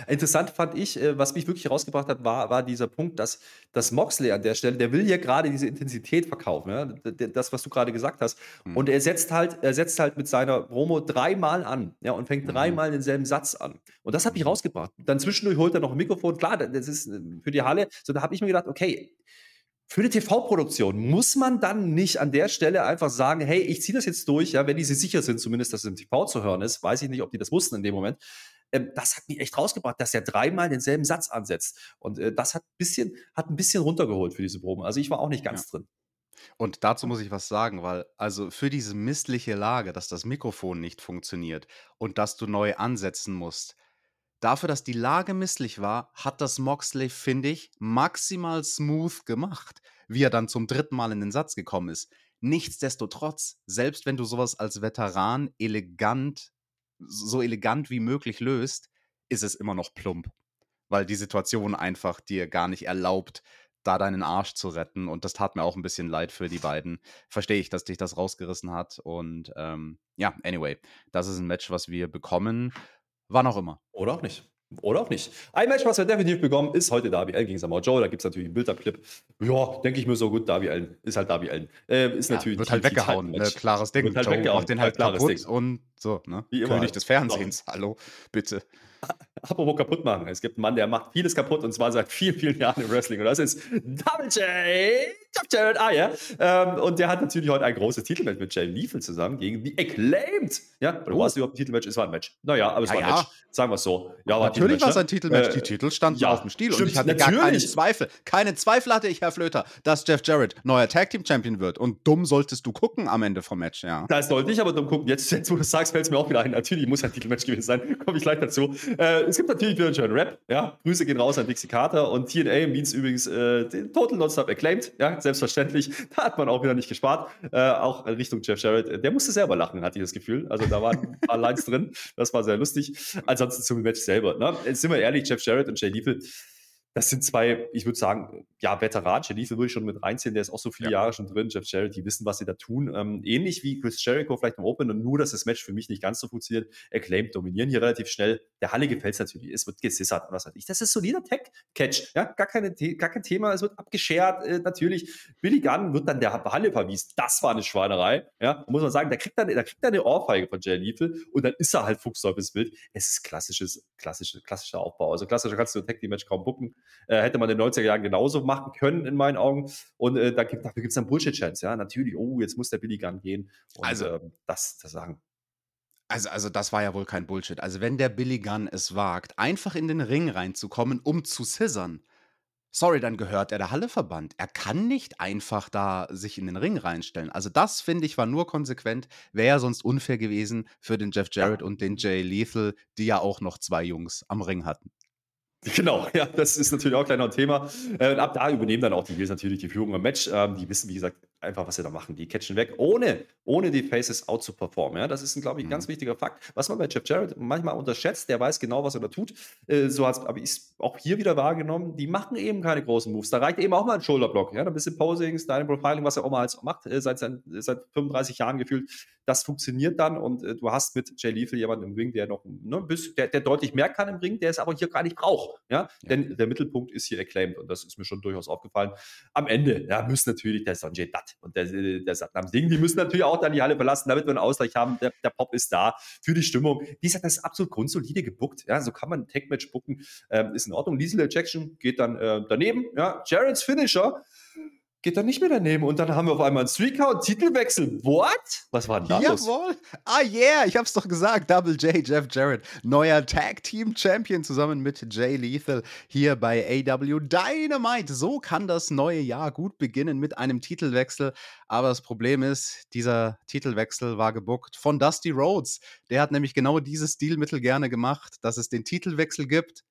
Interessant fand ich, äh, was mich wirklich rausgebracht hat, war, war dieser Punkt, dass, dass Moxley an der Stelle, der will ja gerade diese Intensität verkaufen, ja? das, was du gerade gesagt hast. Mhm. Und er setzt halt, er setzt halt mit seiner Promo dreimal an, ja, und fängt mhm. dreimal denselben Satz an. Und das hat mich mhm. rausgebracht. Dann zwischendurch holt er noch ein Mikrofon. Klar, das ist äh, für die Halle. So, da habe ich mir gedacht, okay, für eine TV-Produktion muss man dann nicht an der Stelle einfach sagen, hey, ich ziehe das jetzt durch, ja, wenn die sich sicher sind, zumindest, dass es im TV zu hören ist, weiß ich nicht, ob die das wussten in dem Moment das hat mich echt rausgebracht, dass er dreimal denselben Satz ansetzt. Und äh, das hat, bisschen, hat ein bisschen runtergeholt für diese Proben. Also ich war auch nicht ganz ja. drin. Und dazu muss ich was sagen, weil also für diese missliche Lage, dass das Mikrofon nicht funktioniert und dass du neu ansetzen musst, dafür, dass die Lage misslich war, hat das Moxley, finde ich, maximal smooth gemacht, wie er dann zum dritten Mal in den Satz gekommen ist. Nichtsdestotrotz, selbst wenn du sowas als Veteran elegant so elegant wie möglich löst, ist es immer noch plump. Weil die Situation einfach dir gar nicht erlaubt, da deinen Arsch zu retten. Und das tat mir auch ein bisschen leid für die beiden. Verstehe ich, dass dich das rausgerissen hat. Und ähm, ja, anyway, das ist ein Match, was wir bekommen. Wann auch immer. Oder auch nicht. Oder auch nicht. Ein Match, was wir definitiv bekommen, ist heute Darby Allen gegen Samoa Joe. Da gibt es natürlich einen Bilderclip. Ja, denke ich mir so gut, Darby Allen. Ist halt Darby Allen. Äh, ist ja, natürlich. Wird halt weggehauen. Ne, klares Ding. Wird halt Joe weggehauen. macht den halt kaputt Ding. und so, ne? Wie immer. König halt. des Fernsehens. Hallo, bitte. Apropos kaputt machen. Es gibt einen Mann, der macht vieles kaputt und zwar seit vielen, vielen Jahren im Wrestling. Und das ist Double J. Jared Ayer. Ähm, und der hat natürlich heute ein großes Titelmatch mit Jay Lethal zusammen gegen The Acclaimed. Ja, oder oh. war es überhaupt ein Titelmatch? Es war ein Match. Naja, aber es ja, war ein ja. Match. Sagen wir es so. Ja, war Natürlich war es ein Titelmatch. Äh, Die Titel standen ja, auf dem Stiel. Stimmt, und ich hatte natürlich. gar keinen Zweifel. Keine Zweifel hatte ich, Herr Flöter, dass Jeff Jarrett neuer Tag Team Champion wird. Und dumm solltest du gucken am Ende vom Match, ja. Das sollte ich aber dumm gucken. Jetzt, jetzt wo du sagst, fällt es mir auch wieder ein. Natürlich muss ein Titelmatch gewesen sein. Komme ich gleich dazu. Äh, es gibt natürlich wieder einen schönen Rap. Ja, Grüße gehen raus an Dixie Carter und TNA means übrigens äh, den Total Nonstop acclaimed. Ja, selbstverständlich. Da hat man auch wieder nicht gespart. Äh, auch in Richtung Jeff Jarrett. Der musste selber lachen, hatte ich das Gefühl. Also da waren ein paar Lines drin. Das war sehr lustig. Ansonsten zum Match selber. Ne? Jetzt sind wir ehrlich, Jeff Jarrett und Jay Lethal das sind zwei, ich würde sagen, ja, Veteran. Jalife würde ich schon mit reinziehen, der ist auch so viele ja. Jahre schon drin. Jeff Jarrett, die wissen, was sie da tun. Ähm, ähnlich wie Chris Jericho vielleicht im Open und nur, dass das Match für mich nicht ganz so funktioniert. Acclaimed dominieren hier relativ schnell. Der Halle gefällt es natürlich. Es wird gesissert und was weiß ich. Das ist solider Tech-Catch. Ja, gar, keine, gar kein Thema. Es wird abgeschert. Äh, natürlich. Billy Gunn wird dann der Halle verwiesen. Das war eine Schweinerei. Ja, muss man sagen, da kriegt er, da kriegt er eine Ohrfeige von Jay Lethal und dann ist er halt fuchsteufelswild. Es ist klassisches, klassischer, klassischer Aufbau. Also klassischer kannst du ein Tag-Match kaum bucken. Äh, hätte man in den 90er Jahren genauso machen können, in meinen Augen. Und äh, da gibt, dafür gibt es dann Bullshit-Chance, ja. Natürlich, oh, jetzt muss der Billy Gunn gehen. Und, Also- äh, das, das sagen. Also, also das war ja wohl kein Bullshit. Also wenn der Billy Gunn es wagt, einfach in den Ring reinzukommen, um zu scissern, sorry, dann gehört er der Halleverband. Er kann nicht einfach da sich in den Ring reinstellen. Also das, finde ich, war nur konsequent. Wäre ja sonst unfair gewesen für den Jeff Jarrett und den Jay Lethal, die ja auch noch zwei Jungs am Ring hatten. Genau, ja, das ist natürlich auch gleich noch ein Thema. Äh, und ab da übernehmen dann auch die Heels natürlich die Führung im Match. Ähm, die wissen, wie gesagt, einfach, was sie da machen. Die catchen weg, ohne, ohne die Faces out zu performen. Ja, das ist, ein, glaube ich, ein ganz wichtiger Fakt. Was man bei Jeff Jarrett manchmal unterschätzt, der weiß genau, was er da tut. Äh, so hat's, aber ich auch hier wieder wahrgenommen, die machen eben keine großen Moves. Da reicht eben auch mal ein Shoulderblock. Ja, ein bisschen Posing, Styling Profiling, was er auch mal als macht, äh, seit, sein- seit 35 Jahren gefühlt. Das funktioniert dann und äh, du hast mit Jay Lethal jemanden im Ring, der noch ne, bisschen, der, der deutlich mehr kann im Ring, der es aber hier gar nicht braucht. Ja? Denn der Mittelpunkt ist hier acclaimed und das ist mir schon durchaus aufgefallen. Am Ende ja, muss natürlich der Sanjay Dutt und der, der Satnam Singh, die müssen natürlich auch dann die Halle verlassen, damit wir einen Ausgleich haben. Der, der Pop ist da für die Stimmung. Die ist das ist absolut grundsolide gebuckt. Ja, so kann man ein Tech-Match bucken. Ähm, ist in Ordnung. Liesel Ejection geht dann äh, daneben. Ja, Jarrett's Finisher geht dann nicht mehr daneben. Und dann haben wir auf einmal einen Three-Count, Titelwechsel. What? Was war denn da los? Jawohl. Ah, yeah, ich hab's doch gesagt. Double J, Jeff Jarrett, neuer Tag Team Champion zusammen mit Jay Lethal hier bei AW Dynamite. So kann das neue Jahr gut beginnen mit einem Titelwechsel. Aber das Problem ist, dieser Titelwechsel war gebuckt von Dusty Rhodes. Der hat nämlich genau dieses Stilmittel gerne gemacht, dass es den Titelwechsel gibt.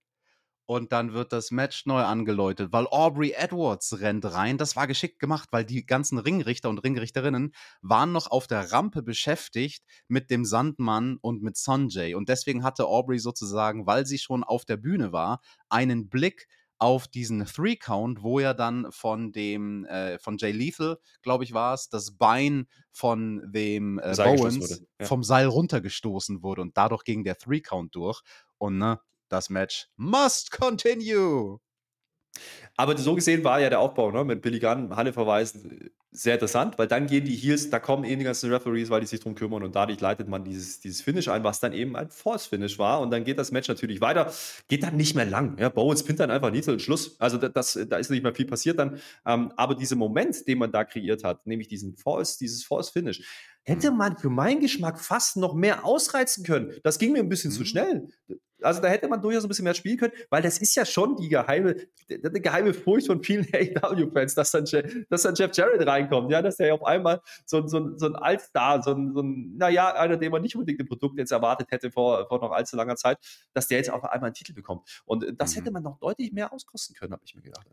Und dann wird das Match neu angeläutet, weil Aubrey Edwards rennt rein. Das war geschickt gemacht, weil die ganzen Ringrichter und Ringrichterinnen waren noch auf der Rampe beschäftigt mit dem Sandmann und mit Sanjay. Und deswegen hatte Aubrey sozusagen, weil sie schon auf der Bühne war, einen Blick auf diesen Three-Count, wo ja dann von dem, äh, von Jay Lethal, glaube ich, war es, das Bein von dem äh, Bowens ja. vom Seil runtergestoßen wurde und dadurch ging der Three-Count durch. Und ne, das Match must continue. Aber so gesehen war ja der Aufbau ne, mit Billy Gunn, Halle verweisen, sehr interessant, weil dann gehen die Heels, da kommen eben die ganzen Referees, weil die sich drum kümmern und dadurch leitet man dieses, dieses Finish ein, was dann eben ein Force-Finish war und dann geht das Match natürlich weiter, geht dann nicht mehr lang. Ja, Bowens pinnt dann einfach Nietzel und Schluss. Also da- das, da ist nicht mehr viel passiert dann. Ähm, aber dieser Moment, den man da kreiert hat, nämlich diesen Force, dieses Force-Finish, hätte man für meinen Geschmack fast noch mehr ausreizen können. Das ging mir ein bisschen zu Mhm. schnell. Also da hätte man durchaus ein bisschen mehr spielen können, weil das ist ja schon die geheime, die, die geheime Furcht von vielen AEW-Fans, dass dann, dass dann Jeff Jarrett reinkommt, ja, dass der auf einmal so, ein- so, so ein Altstar, so ein, so ein, naja, einer, den man nicht unbedingt im Produkt jetzt erwartet hätte vor, vor noch allzu langer Zeit, dass der jetzt auf einmal einen Titel bekommt. Und äh, das Mhm. hätte man noch deutlich mehr auskosten können, habe ich mir gedacht.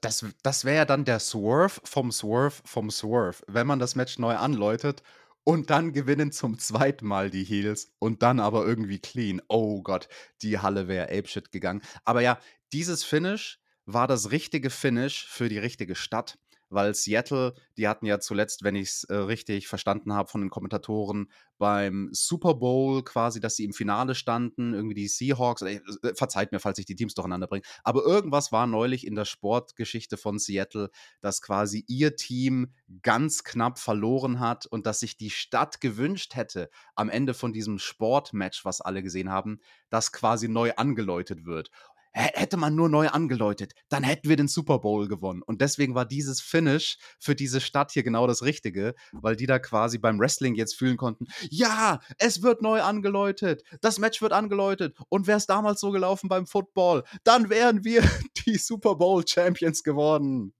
Das, das wäre ja dann der Swerve vom Swerve vom Swerve, wenn man das Match neu anläutet und dann gewinnen zum zweiten Mal die Heels und dann aber irgendwie clean. Oh Gott, die Halle wäre apeshit gegangen. Aber ja, dieses Finish war das richtige Finish für die richtige Stadt, weil Seattle, die hatten ja zuletzt, wenn ich es äh, richtig verstanden habe von den Kommentatoren, beim Super Bowl quasi, dass sie im Finale standen, irgendwie die Seahawks, äh, äh, verzeiht mir, falls ich die Teams durcheinander bringe, aber irgendwas war neulich in der Sportgeschichte von Seattle, dass quasi ihr Team ganz knapp verloren hat und dass sich die Stadt gewünscht hätte, am Ende von diesem Sportmatch, was alle gesehen haben, dass quasi neu angeläutet wird. Hätte man nur neu angeläutet, dann hätten wir den Super Bowl gewonnen. Und deswegen war dieses Finish für diese Stadt hier genau das Richtige, weil die da quasi beim Wrestling jetzt fühlen konnten, ja, es wird neu angeläutet, das Match wird angeläutet. Und wäre es damals so gelaufen beim Football, dann wären wir die Super Bowl Champions geworden.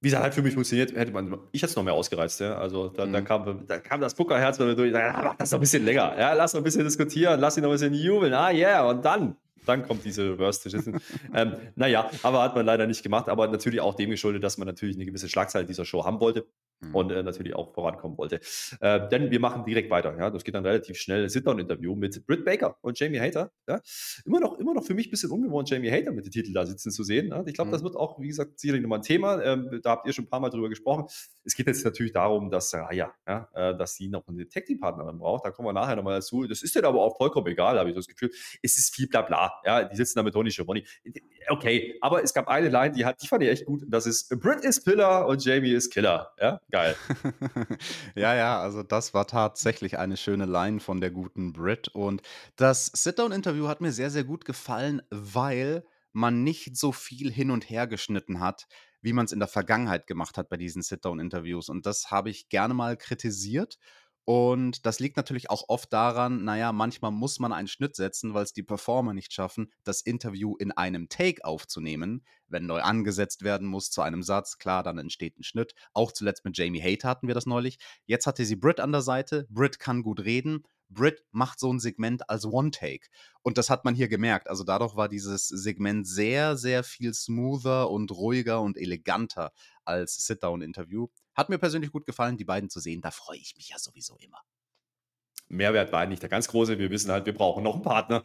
Wie es halt für mich funktioniert, hätte man, ich hätte es noch mehr ausgereizt, ja. Also da, da, Mhm. kam, da kam das Puckerherz bei mir durch, mach das noch ein bisschen länger, ja, lass noch ein bisschen diskutieren, lass ihn noch ein bisschen jubeln, ah yeah, und dann, dann kommt diese Reverse Decision. ähm, naja, aber hat man leider nicht gemacht, aber natürlich auch dem geschuldet, dass man natürlich eine gewisse Schlagzeile dieser Show haben wollte Mhm. und äh, natürlich auch vorankommen wollte. Äh, denn wir machen direkt weiter. Ja, das geht dann relativ schnell. Sit-down-Interview mit Britt Baker und Jamie Hater. Ja, immer noch, immer noch für mich ein bisschen ungewohnt, Jamie Hater mit dem Titel da sitzen zu sehen. Ja, ich glaube, das Mhm. wird auch, wie gesagt, sicherlich nochmal ein Thema. Ähm, da habt ihr schon ein paar Mal drüber gesprochen. Es geht jetzt natürlich darum, dass Raya, ja, äh, dass sie noch eine Tag-Team-Partnerin braucht. Da kommen wir nachher nochmal dazu. Das ist denen aber auch vollkommen egal, habe ich so das Gefühl. Es ist viel Blabla. Ja, die sitzen da mit Tony Schiavone. Okay, aber es gab eine Line, die, hat, die fand ich echt gut. Und das ist Britt ist Pillar und Jamie ist Killer. Ja, geil. ja, ja, also das war tatsächlich eine schöne Line von der guten Brit. Und das Sit-Down-Interview hat mir sehr, sehr gut gefallen, weil man nicht so viel hin und her geschnitten hat, wie man es in der Vergangenheit gemacht hat bei diesen Sit-Down-Interviews. Und das habe ich gerne mal kritisiert. Und das liegt natürlich auch oft daran, naja, manchmal muss man einen Schnitt setzen, weil es die Performer nicht schaffen, das Interview in einem Take aufzunehmen. Wenn neu angesetzt werden muss zu einem Satz, klar, dann entsteht ein Schnitt. Auch zuletzt mit Jamie Hater hatten wir das neulich. Jetzt hatte sie Britt an der Seite. Britt kann gut reden. Britt macht so ein Segment als One-Take. Und das hat man hier gemerkt. Also dadurch war dieses Segment sehr, sehr viel smoother und ruhiger und eleganter als Sit-Down-Interview. Hat mir persönlich gut gefallen, die beiden zu sehen. Da freue ich mich ja sowieso immer. Mehrwert war nicht der ganz große. Wir wissen halt, wir brauchen noch einen Partner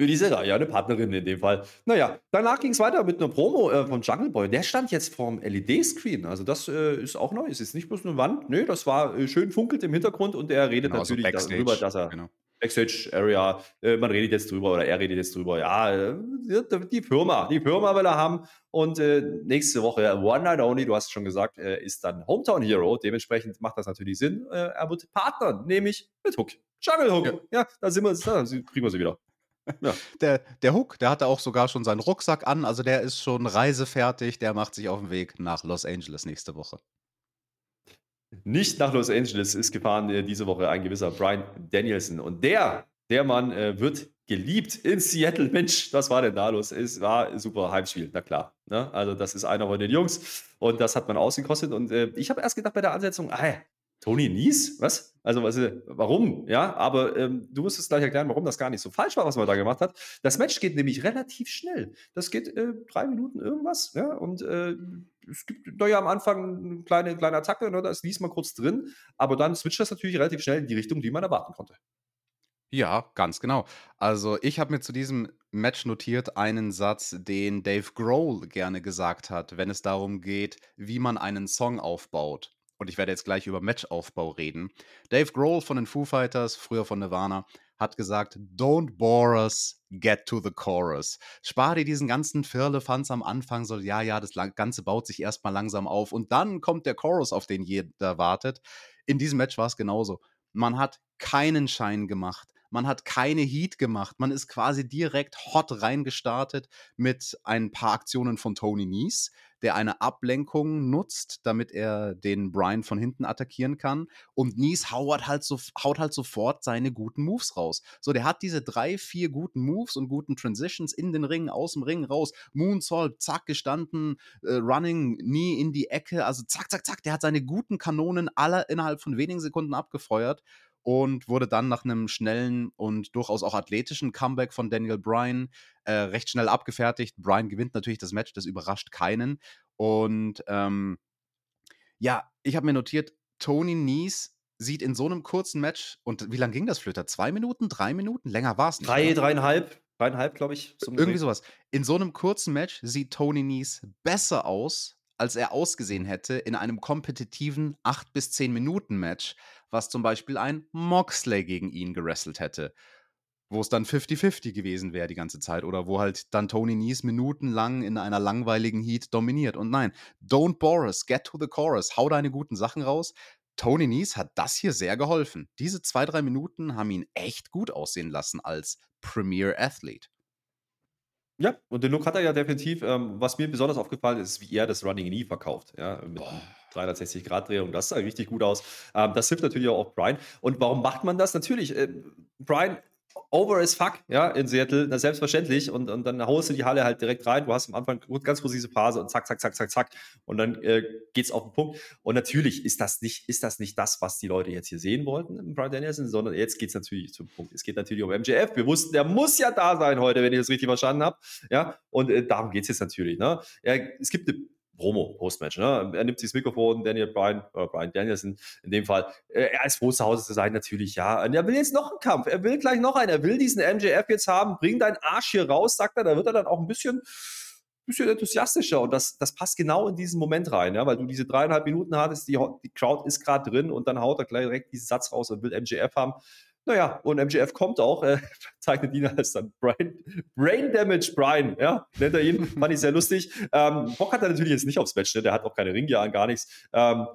für diese Reihe, eine Partnerin in dem Fall. Naja, danach ging es weiter mit einer Promo äh, von Jungle Boy. Der stand jetzt vorm LED-Screen. Also, das äh, ist auch neu. Es ist nicht bloß eine Wand. Nö, das war äh, schön funkelt im Hintergrund und er redet genau, natürlich so darüber, dass er. Genau. Backstage-Area, äh, man redet jetzt drüber oder er redet jetzt drüber, ja, äh, die Firma, die Firma will er haben und äh, nächste Woche One Night Only, du hast schon gesagt, ist dann Hometown Hero, dementsprechend macht das natürlich Sinn, er wird Partner, nämlich mit Hook, Jungle Hook, ja, ja da sind wir, da kriegen wir sie wieder. Ja. Der, der Hook, der hatte auch sogar schon seinen Rucksack an, also der ist schon reisefertig, der macht sich auf den Weg nach Los Angeles nächste Woche. Nicht nach Los Angeles ist gefahren äh, diese Woche ein gewisser Brian Danielson. Und der, der Mann äh, wird geliebt in Seattle. Mensch, was war denn da los? Es war super Heimspiel, na klar. Ne? Also, das ist einer von den Jungs und das hat man ausgekostet. Und äh, ich habe erst gedacht bei der Ansetzung, ah, Tony Nies? Was? Also, was, äh, warum? Ja, aber ähm, du wirst es gleich erklären, warum das gar nicht so falsch war, was man da gemacht hat. Das Match geht nämlich relativ schnell. Das geht äh, drei Minuten irgendwas, ja, und äh, es gibt da ja am Anfang eine kleine, kleine Attacke, ne, da ist Nies mal kurz drin, aber dann switcht das natürlich relativ schnell in die Richtung, die man erwarten konnte. Ja, ganz genau. Also ich habe mir zu diesem Match notiert einen Satz, den Dave Grohl gerne gesagt hat, wenn es darum geht, wie man einen Song aufbaut und ich werde jetzt gleich über Matchaufbau reden. Dave Grohl von den Foo Fighters, früher von Nirvana, hat gesagt, don't bore us, get to the chorus. Spar dir diesen ganzen Firlefanz am Anfang, so, ja, ja, das Ganze baut sich erstmal langsam auf und dann kommt der Chorus, auf den jeder wartet. In diesem Match war es genauso. Man hat keinen Schein gemacht. Man hat keine Heat gemacht. Man ist quasi direkt hot reingestartet mit ein paar Aktionen von Tony Nies, der eine Ablenkung nutzt, damit er den Brian von hinten attackieren kann. Und Nies haut halt, so, haut halt sofort seine guten Moves raus. So, der hat diese drei, vier guten Moves und guten Transitions in den Ring, aus dem Ring raus. Moonsault, zack, gestanden, äh, Running, nie in die Ecke. Also zack, zack, zack. Der hat seine guten Kanonen alle innerhalb von wenigen Sekunden abgefeuert und wurde dann nach einem schnellen und durchaus auch athletischen Comeback von Daniel Bryan äh, recht schnell abgefertigt. Bryan gewinnt natürlich das Match, das überrascht keinen. Und ähm, ja, ich habe mir notiert, Tony Nies sieht in so einem kurzen Match, und wie lange ging das, Flöter? Zwei Minuten, drei Minuten? Länger war es nicht. Drei, oder? dreieinhalb, dreieinhalb, glaube ich. Irgendwie sowas. In so einem kurzen Match sieht Tony Nies besser aus, als er ausgesehen hätte in einem kompetitiven 8 bis 10 Minuten Match, was zum Beispiel ein Moxley gegen ihn gerestelt hätte. Wo es dann 50-50 gewesen wäre die ganze Zeit. Oder wo halt dann Tony Nies minutenlang in einer langweiligen Heat dominiert. Und nein, don't bore us, get to the chorus, hau deine guten Sachen raus. Tony Nies hat das hier sehr geholfen. Diese zwei, drei Minuten haben ihn echt gut aussehen lassen als Premier Athlete. Ja, und den Look hat er ja definitiv. Ähm, was mir besonders aufgefallen ist, wie er das Running Knee verkauft. Ja, mit 360-Grad-Drehung. Das sah richtig gut aus. Ähm, das hilft natürlich auch auf Brian. Und warum macht man das? Natürlich, äh, Brian over as fuck, ja, in Seattle, das selbstverständlich. Und, und dann haust du die Halle halt direkt rein. Du hast am Anfang ganz diese Phase und zack, zack, zack, zack, zack. Und dann äh, geht's auf den Punkt. Und natürlich ist das nicht, ist das nicht das, was die Leute jetzt hier sehen wollten, Brian Danielson, sondern jetzt geht's natürlich zum Punkt. Es geht natürlich um MJF. Wir wussten, der muss ja da sein heute, wenn ich das richtig verstanden habe. Ja, und äh, darum geht's jetzt natürlich. Ne? Ja, es gibt eine Promo, Postmatch. Ne? Er nimmt sich das Mikrofon, Daniel Bryan, oder Bryan Danielson in dem Fall. Äh, er ist froh zu Hause zu sein, natürlich, ja. Und er will jetzt noch einen Kampf. Er will gleich noch einen. Er will diesen MJF jetzt haben. Bring deinen Arsch hier raus, sagt er. Da wird er dann auch ein bisschen bisschen enthusiastischer und das, das passt genau in diesen Moment rein, ja, weil du diese dreieinhalb Minuten hattest, die, die Crowd ist gerade drin und dann haut er gleich direkt diesen Satz raus und will MJF haben. Naja, und MJF kommt auch, äh, zeichnet ihn als dann Brain, Brain Damage Brian, ja, nennt er ihn, fand ich sehr lustig. Ähm, Bock hat er natürlich jetzt nicht aufs Match, ne? der hat auch keine Ringgear an, gar nichts. Ähm,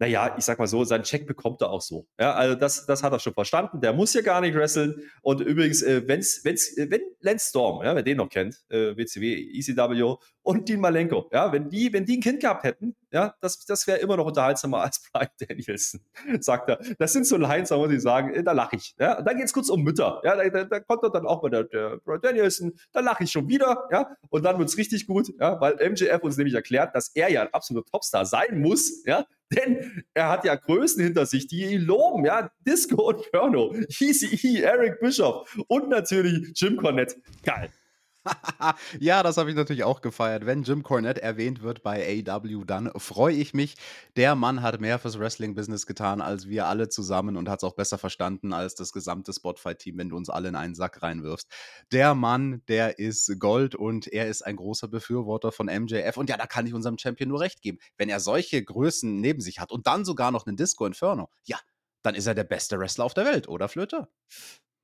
naja, ich sag mal so, seinen Check bekommt er auch so. Ja, also das, das hat er schon verstanden. Der muss ja gar nicht wresteln. Und übrigens, äh, wenn's, wenn's, äh, wenn Lance Storm, ja, wer den noch kennt, äh, WCW, ECW und Dean Malenko, ja, wenn die, wenn die ein Kind gehabt hätten, ja, das, das wäre immer noch unterhaltsamer als Brian Danielson, sagt er. Das sind so Lines, da muss ich sagen, äh, da lache ich. Ja, und dann geht's kurz um Mütter. Ja, da, da, da kommt er dann auch bei der, der Brian Danielson, da lache ich schon wieder, ja, und dann wird's richtig gut, ja, weil MJF uns nämlich erklärt, dass er ja ein absoluter Topstar sein muss, ja, denn er hat ja Größen hinter sich, die ihn loben, ja. Disco und Perno, Easy E, Eric Bischoff und natürlich Jim Cornette. Geil. ja, das habe ich natürlich auch gefeiert. Wenn Jim Cornette erwähnt wird bei AW, dann freue ich mich. Der Mann hat mehr fürs Wrestling-Business getan als wir alle zusammen und hat es auch besser verstanden als das gesamte Spotify-Team, wenn du uns alle in einen Sack reinwirfst. Der Mann, der ist Gold und er ist ein großer Befürworter von MJF. Und ja, da kann ich unserem Champion nur recht geben. Wenn er solche Größen neben sich hat und dann sogar noch einen Disco Inferno, ja, dann ist er der beste Wrestler auf der Welt, oder Flöte?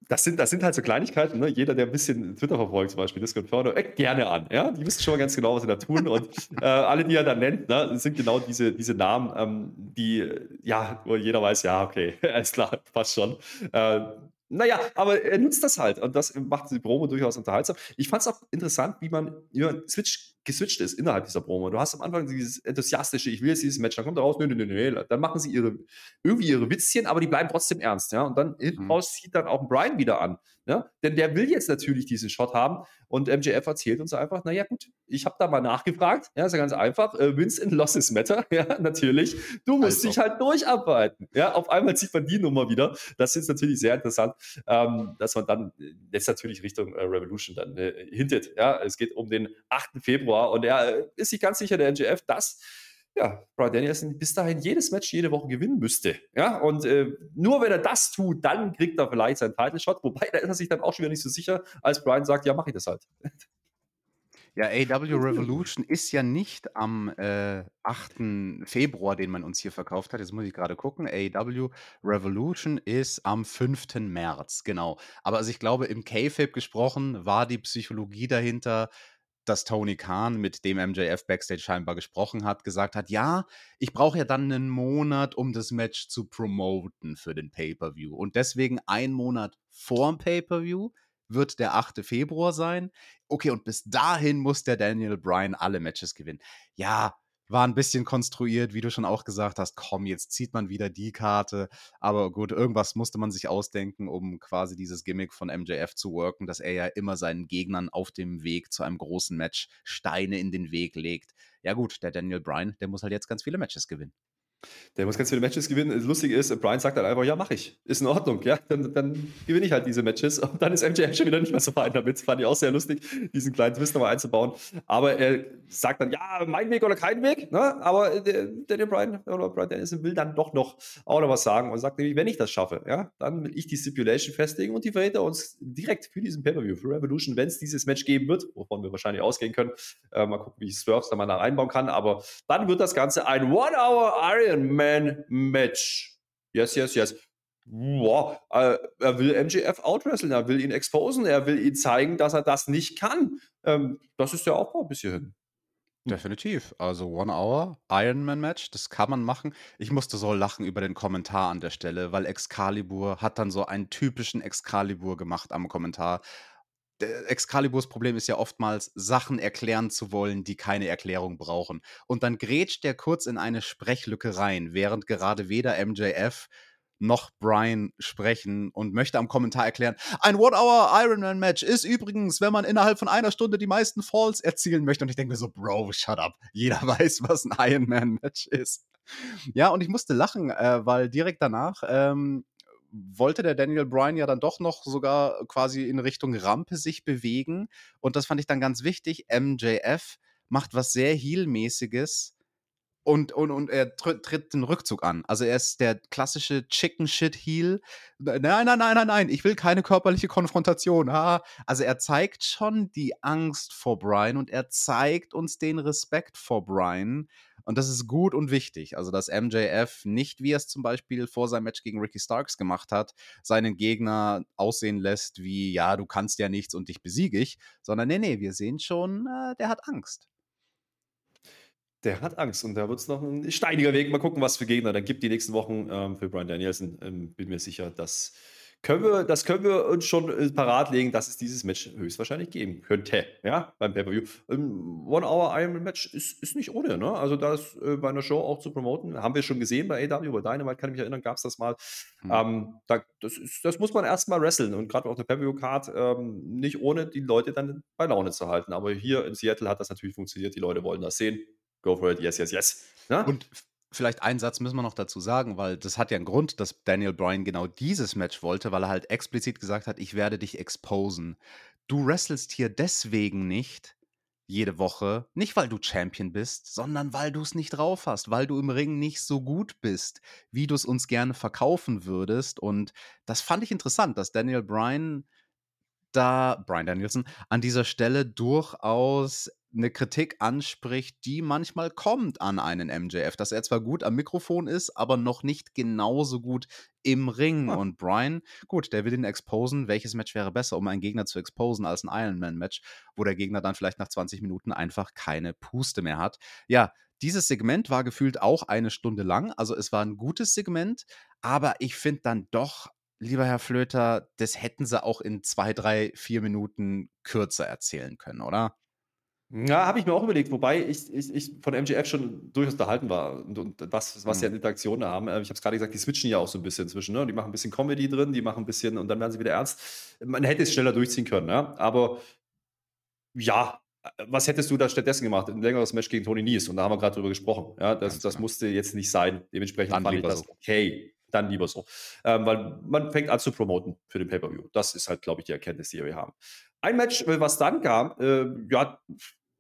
Das sind, das sind halt so Kleinigkeiten, ne? Jeder, der ein bisschen Twitter verfolgt, zum Beispiel, Discord Inferno, äh, gerne an. Ja? Die wissen schon mal ganz genau, was sie da tun. Und äh, alle, die er dann nennt, ne, sind genau diese, diese Namen, ähm, die, ja, wo jeder weiß, ja, okay, alles klar, passt schon. Äh, naja, aber er nutzt das halt und das macht die Promo durchaus unterhaltsam. Ich fand es auch interessant, wie man über Switch geswitcht ist innerhalb dieser Promo. Du hast am Anfang dieses enthusiastische, ich will jetzt dieses Match, dann kommt er raus, nö, nö, nö, nö. Dann machen sie ihre, irgendwie ihre Witzchen, aber die bleiben trotzdem ernst, ja. Und dann hinten mhm. raus zieht dann auch Brian wieder an, ja. Denn der will jetzt natürlich diesen Shot haben und MJF erzählt uns einfach, naja, gut, ich habe da mal nachgefragt, ja, ist ja ganz einfach, äh, Wins and Losses matter, ja, natürlich. Du musst also. dich halt durcharbeiten, ja. Auf einmal zieht man die Nummer wieder. Das ist natürlich sehr interessant, ähm, dass man dann jetzt natürlich Richtung äh, Revolution dann äh, hintet, ja. Es geht um den 8. Februar und er äh, ist sich ganz sicher, der NGF, dass ja, Brian Danielson bis dahin jedes Match jede Woche gewinnen müsste. Ja, und äh, nur wenn er das tut, dann kriegt er vielleicht seinen Title Shot. Wobei, da ist er sich dann auch schon wieder nicht so sicher, als Brian sagt, ja, mache ich das halt. Ja, AW Revolution ist ja nicht am äh, 8. Februar, den man uns hier verkauft hat. Jetzt muss ich gerade gucken. AW Revolution ist am 5. März, genau. Aber also ich glaube, im K-Fape gesprochen war die Psychologie dahinter, dass Tony Khan, mit dem MJF Backstage scheinbar gesprochen hat, gesagt hat, ja, ich brauche ja dann einen Monat, um das Match zu promoten für den Pay-per-view. Und deswegen ein Monat vor dem Pay-per-view wird der 8. Februar sein. Okay, und bis dahin muss der Daniel Bryan alle Matches gewinnen. Ja, war ein bisschen konstruiert, wie du schon auch gesagt hast, komm, jetzt zieht man wieder die Karte. Aber gut, irgendwas musste man sich ausdenken, um quasi dieses Gimmick von MJF zu worken, dass er ja immer seinen Gegnern auf dem Weg zu einem großen Match Steine in den Weg legt. Ja gut, der Daniel Bryan, der muss halt jetzt ganz viele Matches gewinnen. Der muss ganz viele Matches gewinnen. Das Lustige ist, Brian sagt dann einfach, ja, mach ich. Ist in Ordnung, ja. Dann, dann gewinne ich halt diese Matches. Und dann ist MJF schon wieder nicht mehr so fein damit. Fand ich auch sehr lustig, diesen kleinen Twist nochmal einzubauen. Aber er sagt dann, ja, mein Weg oder kein Weg. Ne? Aber der Brian oder Brian Dennison will dann doch noch auch noch was sagen und sagt nämlich, wenn ich das schaffe, ja, dann will ich die Stipulation festlegen und die verhindert uns direkt für diesen Pay-Per-View, für Revolution, wenn es dieses Match geben wird, wovon wir wahrscheinlich ausgehen können. Äh, mal gucken, wie ich Swerves da mal da reinbauen kann. Aber dann wird das Ganze ein One-Hour Iron Man Match. Yes, yes, yes. Wow, äh, er will MJF outwresteln, er will ihn exposen, er will ihn zeigen, dass er das nicht kann. Ähm, das ist der Aufbau bis hierhin. Definitiv. Also One Hour, Ironman Match, das kann man machen. Ich musste so lachen über den Kommentar an der Stelle, weil Excalibur hat dann so einen typischen Excalibur gemacht am Kommentar. Excaliburs Problem ist ja oftmals, Sachen erklären zu wollen, die keine Erklärung brauchen. Und dann grätscht der kurz in eine Sprechlücke rein, während gerade weder MJF noch Brian sprechen und möchte am Kommentar erklären, ein One-Hour Ironman-Match ist übrigens, wenn man innerhalb von einer Stunde die meisten Falls erzielen möchte. Und ich denke mir so, Bro, shut up. Jeder weiß, was ein Ironman-Match ist. Ja, und ich musste lachen, äh, weil direkt danach ähm, wollte der Daniel Bryan ja dann doch noch sogar quasi in Richtung Rampe sich bewegen. Und das fand ich dann ganz wichtig. MJF macht was sehr Heel-mäßiges und, und, und er tritt den Rückzug an. Also er ist der klassische Chicken Shit Heel. Nein, nein, nein, nein, nein, ich will keine körperliche Konfrontation. Ah. Also er zeigt schon die Angst vor Brian und er zeigt uns den Respekt vor Brian. Und das ist gut und wichtig. Also, dass MJF nicht, wie er es zum Beispiel vor seinem Match gegen Ricky Starks gemacht hat, seinen Gegner aussehen lässt wie, ja, du kannst ja nichts und dich besiege ich, sondern nee, nee, wir sehen schon, äh, der hat Angst Der hat Angst und da wird es noch ein steiniger Weg. Mal gucken, was für Gegner dann gibt die nächsten Wochen ähm, für Brian Danielson. Ähm, bin mir sicher, dass können wir, das können wir uns schon äh, parat legen, dass es dieses Match höchstwahrscheinlich geben könnte, ja, beim Pay-Per-View. Ähm, One-Hour-Iron-Match ist, ist nicht ohne, ne? Also das äh, bei einer Show auch zu promoten, haben wir schon gesehen bei AW, bei Dynamite, kann ich mich erinnern, gab es das mal. Mhm. Ähm, da, das, ist, das muss man erstmal wresteln und gerade auf der Pay-Per-View-Card ähm, nicht ohne die Leute dann bei Laune zu halten. Aber hier in Seattle hat das natürlich funktioniert, die Leute wollen das sehen. Go for it, yes, yes, yes. Ja? Und Vielleicht einen Satz müssen wir noch dazu sagen, weil das hat ja einen Grund, dass Daniel Bryan genau dieses Match wollte, weil er halt explizit gesagt hat, ich werde dich exposen. Du wrestlest hier deswegen nicht jede Woche, nicht weil du Champion bist, sondern weil du es nicht drauf hast, weil du im Ring nicht so gut bist, wie du es uns gerne verkaufen würdest. Und das fand ich interessant, dass Daniel Bryan da, Brian Danielson, an dieser Stelle durchaus eine Kritik anspricht, die manchmal kommt an einen MJF, dass er zwar gut am Mikrofon ist, aber noch nicht genauso gut im Ring. Ah. Und Brian, gut, der will ihn exposen. Welches Match wäre besser, um einen Gegner zu exposen, als ein Ironman-Match, wo der Gegner dann vielleicht nach 20 Minuten einfach keine Puste mehr hat? Ja, dieses Segment war gefühlt auch eine Stunde lang, also es war ein gutes Segment, aber ich finde dann doch lieber Herr Flöter, das hätten sie auch in zwei, drei, vier Minuten kürzer erzählen können, oder? Ja, habe ich mir auch überlegt, wobei ich, ich, ich von MGF schon durchaus unterhalten war und, und was, was sie mhm. an Interaktionen haben. Äh, ich habe es gerade gesagt, die switchen ja auch so ein bisschen zwischen. Ne? Die machen ein bisschen Comedy drin, die machen ein bisschen und dann werden sie wieder ernst. Man hätte es schneller durchziehen können, ja? aber ja, was hättest du da stattdessen gemacht? Ein längeres Match gegen Tony Nies und da haben wir gerade drüber gesprochen. Ja? Das, das musste jetzt nicht sein. Dementsprechend dann fand ich das so. okay. Dann lieber so. Ähm, weil man fängt an zu promoten für den Pay-Per-View. Das ist halt, glaube ich, die Erkenntnis, die wir haben. Ein Match, äh, was dann kam, äh, ja,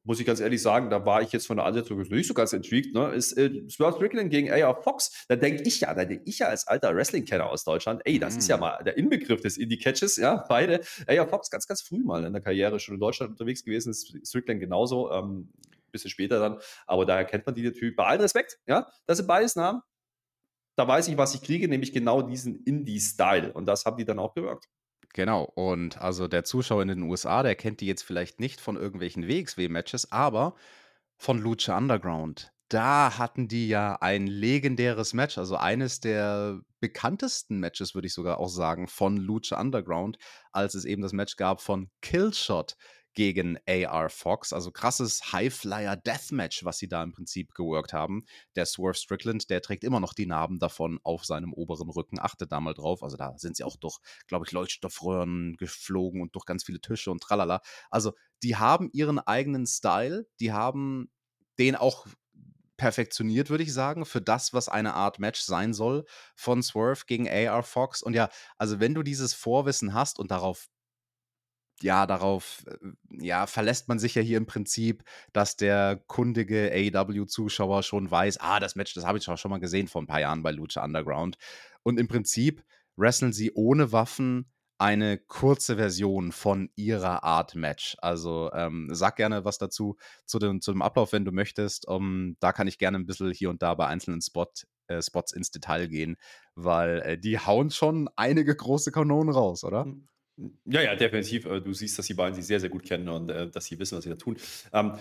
muss ich ganz ehrlich sagen, da war ich jetzt von der Ansetzung nicht so ganz intrigued, ne, ist äh, Swerve Strickland gegen AR Fox. Da denke ich ja, da denke ich ja als alter Wrestling-Kenner aus Deutschland, ey, das mm. ist ja mm. mal der Inbegriff des Indie-Catches, ja, beide. AR Fox ganz, ganz früh mal in der Karriere schon in Deutschland unterwegs gewesen, ist Strickland genauso, ähm, bisschen später dann, aber daher kennt man die Typ. Bei allem Respekt, ja, das sind beides Namen. Da weiß ich, was ich kriege, nämlich genau diesen Indie-Style. Und das haben die dann auch gewirkt. Genau, und also der Zuschauer in den USA, der kennt die jetzt vielleicht nicht von irgendwelchen WXW-Matches, aber von Lucha Underground. Da hatten die ja ein legendäres Match, also eines der bekanntesten Matches, würde ich sogar auch sagen, von Lucha Underground, als es eben das Match gab von Killshot gegen AR Fox. Also krasses Highflyer Deathmatch, was sie da im Prinzip geworkt haben. Der Swerve Strickland, der trägt immer noch die Narben davon auf seinem oberen Rücken. Achtet da mal drauf. Also da sind sie auch durch, glaube ich, Leuchtstoffröhren geflogen und durch ganz viele Tische und tralala. Also die haben ihren eigenen Style. Die haben den auch perfektioniert, würde ich sagen, für das, was eine Art Match sein soll von Swerve gegen AR Fox. Und ja, also wenn du dieses Vorwissen hast und darauf ja, darauf, äh, ja, verlässt man sich ja hier im Prinzip, dass der kundige AEW-Zuschauer schon weiß, ah, das Match, das habe ich auch schon mal gesehen vor ein paar Jahren bei Lucha Underground. Und im Prinzip wresteln sie ohne Waffen eine kurze Version von ihrer Art Match. Also ähm, sag gerne was dazu zu dem, zu dem Ablauf, wenn du möchtest. Um, ähm, da kann ich gerne ein bisschen hier und da bei einzelnen Spot, äh, Spots ins Detail gehen, weil äh, die hauen schon einige große Kanonen raus, oder? Hm. Ja, ja, definitiv. Äh, du siehst, dass die beiden sich sehr, sehr gut kennen und äh, dass sie wissen, was sie da tun. Ähm,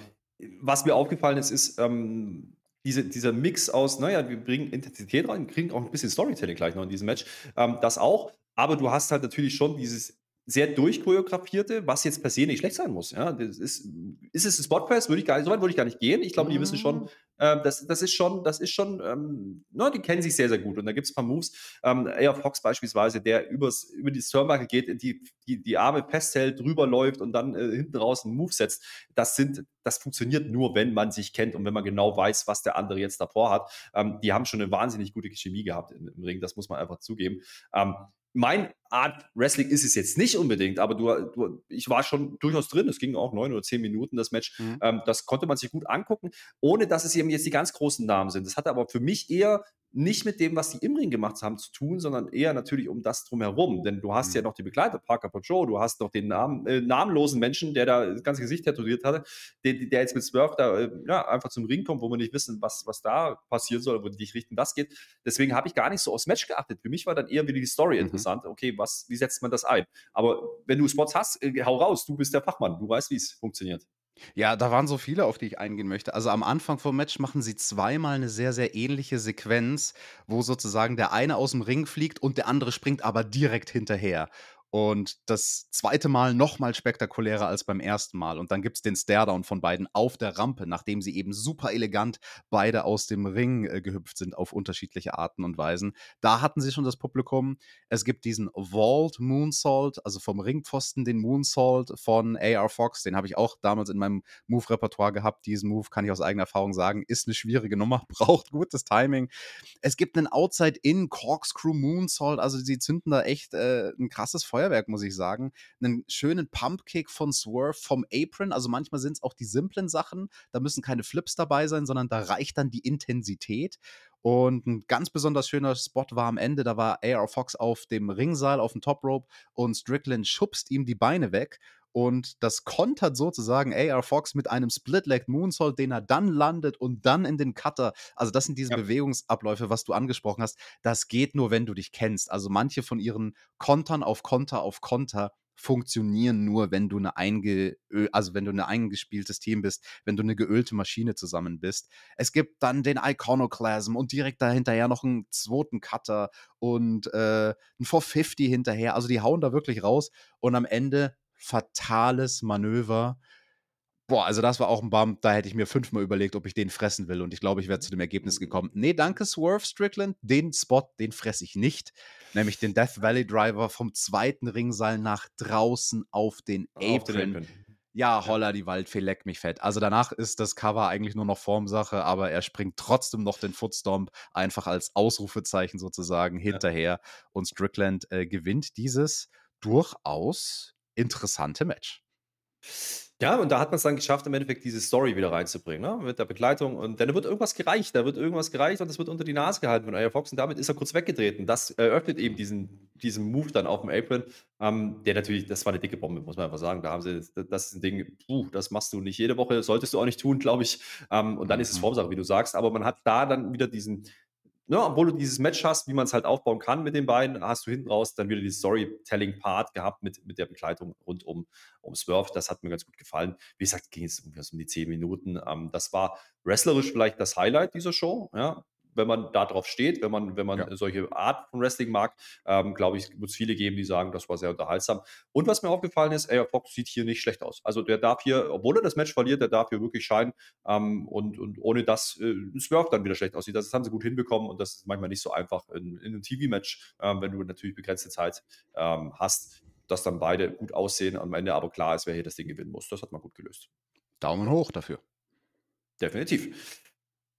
was mir aufgefallen ist, ist ähm, diese, dieser Mix aus, naja, wir bringen Intensität rein, kriegen auch ein bisschen Storytelling gleich noch in diesem Match. Ähm, das auch, aber du hast halt natürlich schon dieses sehr durchchoreografierte, was jetzt per se nicht schlecht sein muss. Ja, das ist, ist es ein Spotpress? Würde ich gar so weit würde ich gar nicht gehen. Ich glaube, die wissen schon, äh, das, das ist schon, das ist schon, ähm, na, die kennen sich sehr, sehr gut. Und da gibt es ein paar Moves. Ähm, Air Fox beispielsweise, der übers, über die Turnbuckle geht, die, die, die Arme festhält, drüber läuft und dann äh, hinten raus einen Move setzt. Das sind, das funktioniert nur, wenn man sich kennt und wenn man genau weiß, was der andere jetzt davor hat. Ähm, die haben schon eine wahnsinnig gute Chemie gehabt im, im Ring. Das muss man einfach zugeben. Ähm, mein Art Wrestling ist es jetzt nicht unbedingt, aber du, du, ich war schon durchaus drin. Es ging auch neun oder zehn Minuten, das Match. Mhm. Ähm, das konnte man sich gut angucken, ohne dass es eben jetzt die ganz großen Namen sind. Das hatte aber für mich eher nicht mit dem, was die im Ring gemacht haben, zu tun, sondern eher natürlich um das drumherum. Denn du hast mhm. ja noch die Begleiter, Parker Pocho, du hast noch den Namen, äh, namenlosen Menschen, der da das ganze Gesicht tätowiert hatte, der, der jetzt mit Swerve da äh, ja, einfach zum Ring kommt, wo wir nicht wissen, was, was da passieren soll, wo die Richtung das geht. Deswegen habe ich gar nicht so aufs Match geachtet. Für mich war dann eher wieder die Story mhm. interessant. Okay, was, wie setzt man das ein? Aber wenn du Spots hast, äh, hau raus, du bist der Fachmann, du weißt, wie es funktioniert. Ja, da waren so viele, auf die ich eingehen möchte. Also, am Anfang vom Match machen sie zweimal eine sehr, sehr ähnliche Sequenz, wo sozusagen der eine aus dem Ring fliegt und der andere springt aber direkt hinterher. Und das zweite Mal noch mal spektakulärer als beim ersten Mal. Und dann gibt es den Staredown von beiden auf der Rampe, nachdem sie eben super elegant beide aus dem Ring äh, gehüpft sind auf unterschiedliche Arten und Weisen. Da hatten sie schon das Publikum. Es gibt diesen Vault Moonsault, also vom Ringpfosten den Moonsault von AR Fox. Den habe ich auch damals in meinem Move-Repertoire gehabt. Diesen Move kann ich aus eigener Erfahrung sagen, ist eine schwierige Nummer, braucht gutes Timing. Es gibt einen Outside-In Corkscrew Moonsault, also sie zünden da echt äh, ein krasses Feuer Feuerwerk, muss ich sagen. Einen schönen Pumpkick von Swerve vom Apron. Also manchmal sind es auch die simplen Sachen. Da müssen keine Flips dabei sein, sondern da reicht dann die Intensität. Und ein ganz besonders schöner Spot war am Ende, da war AR Fox auf dem Ringseil, auf dem Top Rope und Strickland schubst ihm die Beine weg und das kontert sozusagen AR Fox mit einem Split-Leg Moonsault, den er dann landet und dann in den Cutter. Also, das sind diese ja. Bewegungsabläufe, was du angesprochen hast. Das geht nur, wenn du dich kennst. Also, manche von ihren Kontern auf Konter auf Konter funktionieren nur, wenn du eine einge also wenn du ein eingespieltes Team bist, wenn du eine geölte Maschine zusammen bist. Es gibt dann den Iconoclasm und direkt dahinterher noch einen zweiten Cutter und äh, ein 450 hinterher. Also die hauen da wirklich raus und am Ende fatales Manöver. Boah, also das war auch ein Bump, da hätte ich mir fünfmal überlegt, ob ich den fressen will. Und ich glaube, ich wäre zu dem Ergebnis gekommen. Nee, danke, Swerve Strickland. Den Spot, den fresse ich nicht. Nämlich den Death Valley Driver vom zweiten Ringseil nach draußen auf den Apron. Auf den Apron. Ja, holla, die Waldfee leckt mich fett. Also danach ist das Cover eigentlich nur noch Formsache, aber er springt trotzdem noch den Footstomp einfach als Ausrufezeichen sozusagen hinterher. Ja. Und Strickland äh, gewinnt dieses durchaus interessante Match. Ja, und da hat man es dann geschafft, im Endeffekt diese Story wieder reinzubringen, ne? mit der Begleitung. Und dann wird irgendwas gereicht, da wird irgendwas gereicht und es wird unter die Nase gehalten von Aya Fox und damit ist er kurz weggetreten. Das eröffnet eben diesen, diesen Move dann auf dem Apron, ähm, der natürlich, das war eine dicke Bombe, muss man einfach sagen. Da haben sie, das ist ein Ding, puh, das machst du nicht jede Woche, solltest du auch nicht tun, glaube ich. Ähm, und dann ist es mhm. Formsache, wie du sagst. Aber man hat da dann wieder diesen, ne, obwohl du dieses Match hast, wie man es halt aufbauen kann mit den beiden, hast du hinten raus dann wieder die Storytelling-Part gehabt mit, mit der Begleitung rund um, um Swerve. Das hat mir ganz gut gefallen. Wie gesagt, ging es um die zehn Minuten. Ähm, das war wrestlerisch vielleicht das Highlight dieser Show. Ja wenn man da drauf steht, wenn man, wenn man ja. solche Art von Wrestling mag, ähm, glaube ich, wird es viele geben, die sagen, das war sehr unterhaltsam. Und was mir aufgefallen ist, AR Fox sieht hier nicht schlecht aus. Also der darf hier, obwohl er das Match verliert, der darf hier wirklich scheinen. Ähm, und, und ohne dass äh, Swerve dann wieder schlecht aussieht. Das haben sie gut hinbekommen und das ist manchmal nicht so einfach in, in einem TV-Match, ähm, wenn du natürlich begrenzte Zeit ähm, hast, dass dann beide gut aussehen am Ende, aber klar ist, wer hier das Ding gewinnen muss. Das hat man gut gelöst. Daumen hoch dafür. Definitiv.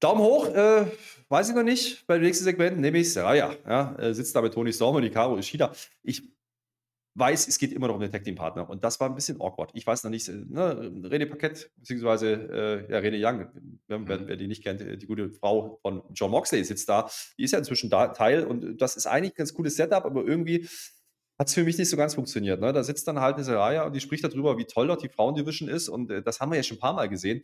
Daumen hoch, äh, weiß ich noch nicht. Beim nächsten Segment nehme ich Seraya. Ja, äh, sitzt da mit Tony Storm und Hikaru Ishida. Ich weiß, es geht immer noch um den Tag Team Partner und das war ein bisschen awkward. Ich weiß noch nicht, äh, ne, René Paquette, beziehungsweise äh, ja, René Young, wer, mhm. wer, die nicht kennt, äh, die gute Frau von John Moxley sitzt da. Die ist ja inzwischen da, Teil und das ist eigentlich ein ganz cooles Setup, aber irgendwie hat es für mich nicht so ganz funktioniert. Ne? Da sitzt dann halt eine Seraya und die spricht darüber, wie toll dort die Frauendivision ist und äh, das haben wir ja schon ein paar Mal gesehen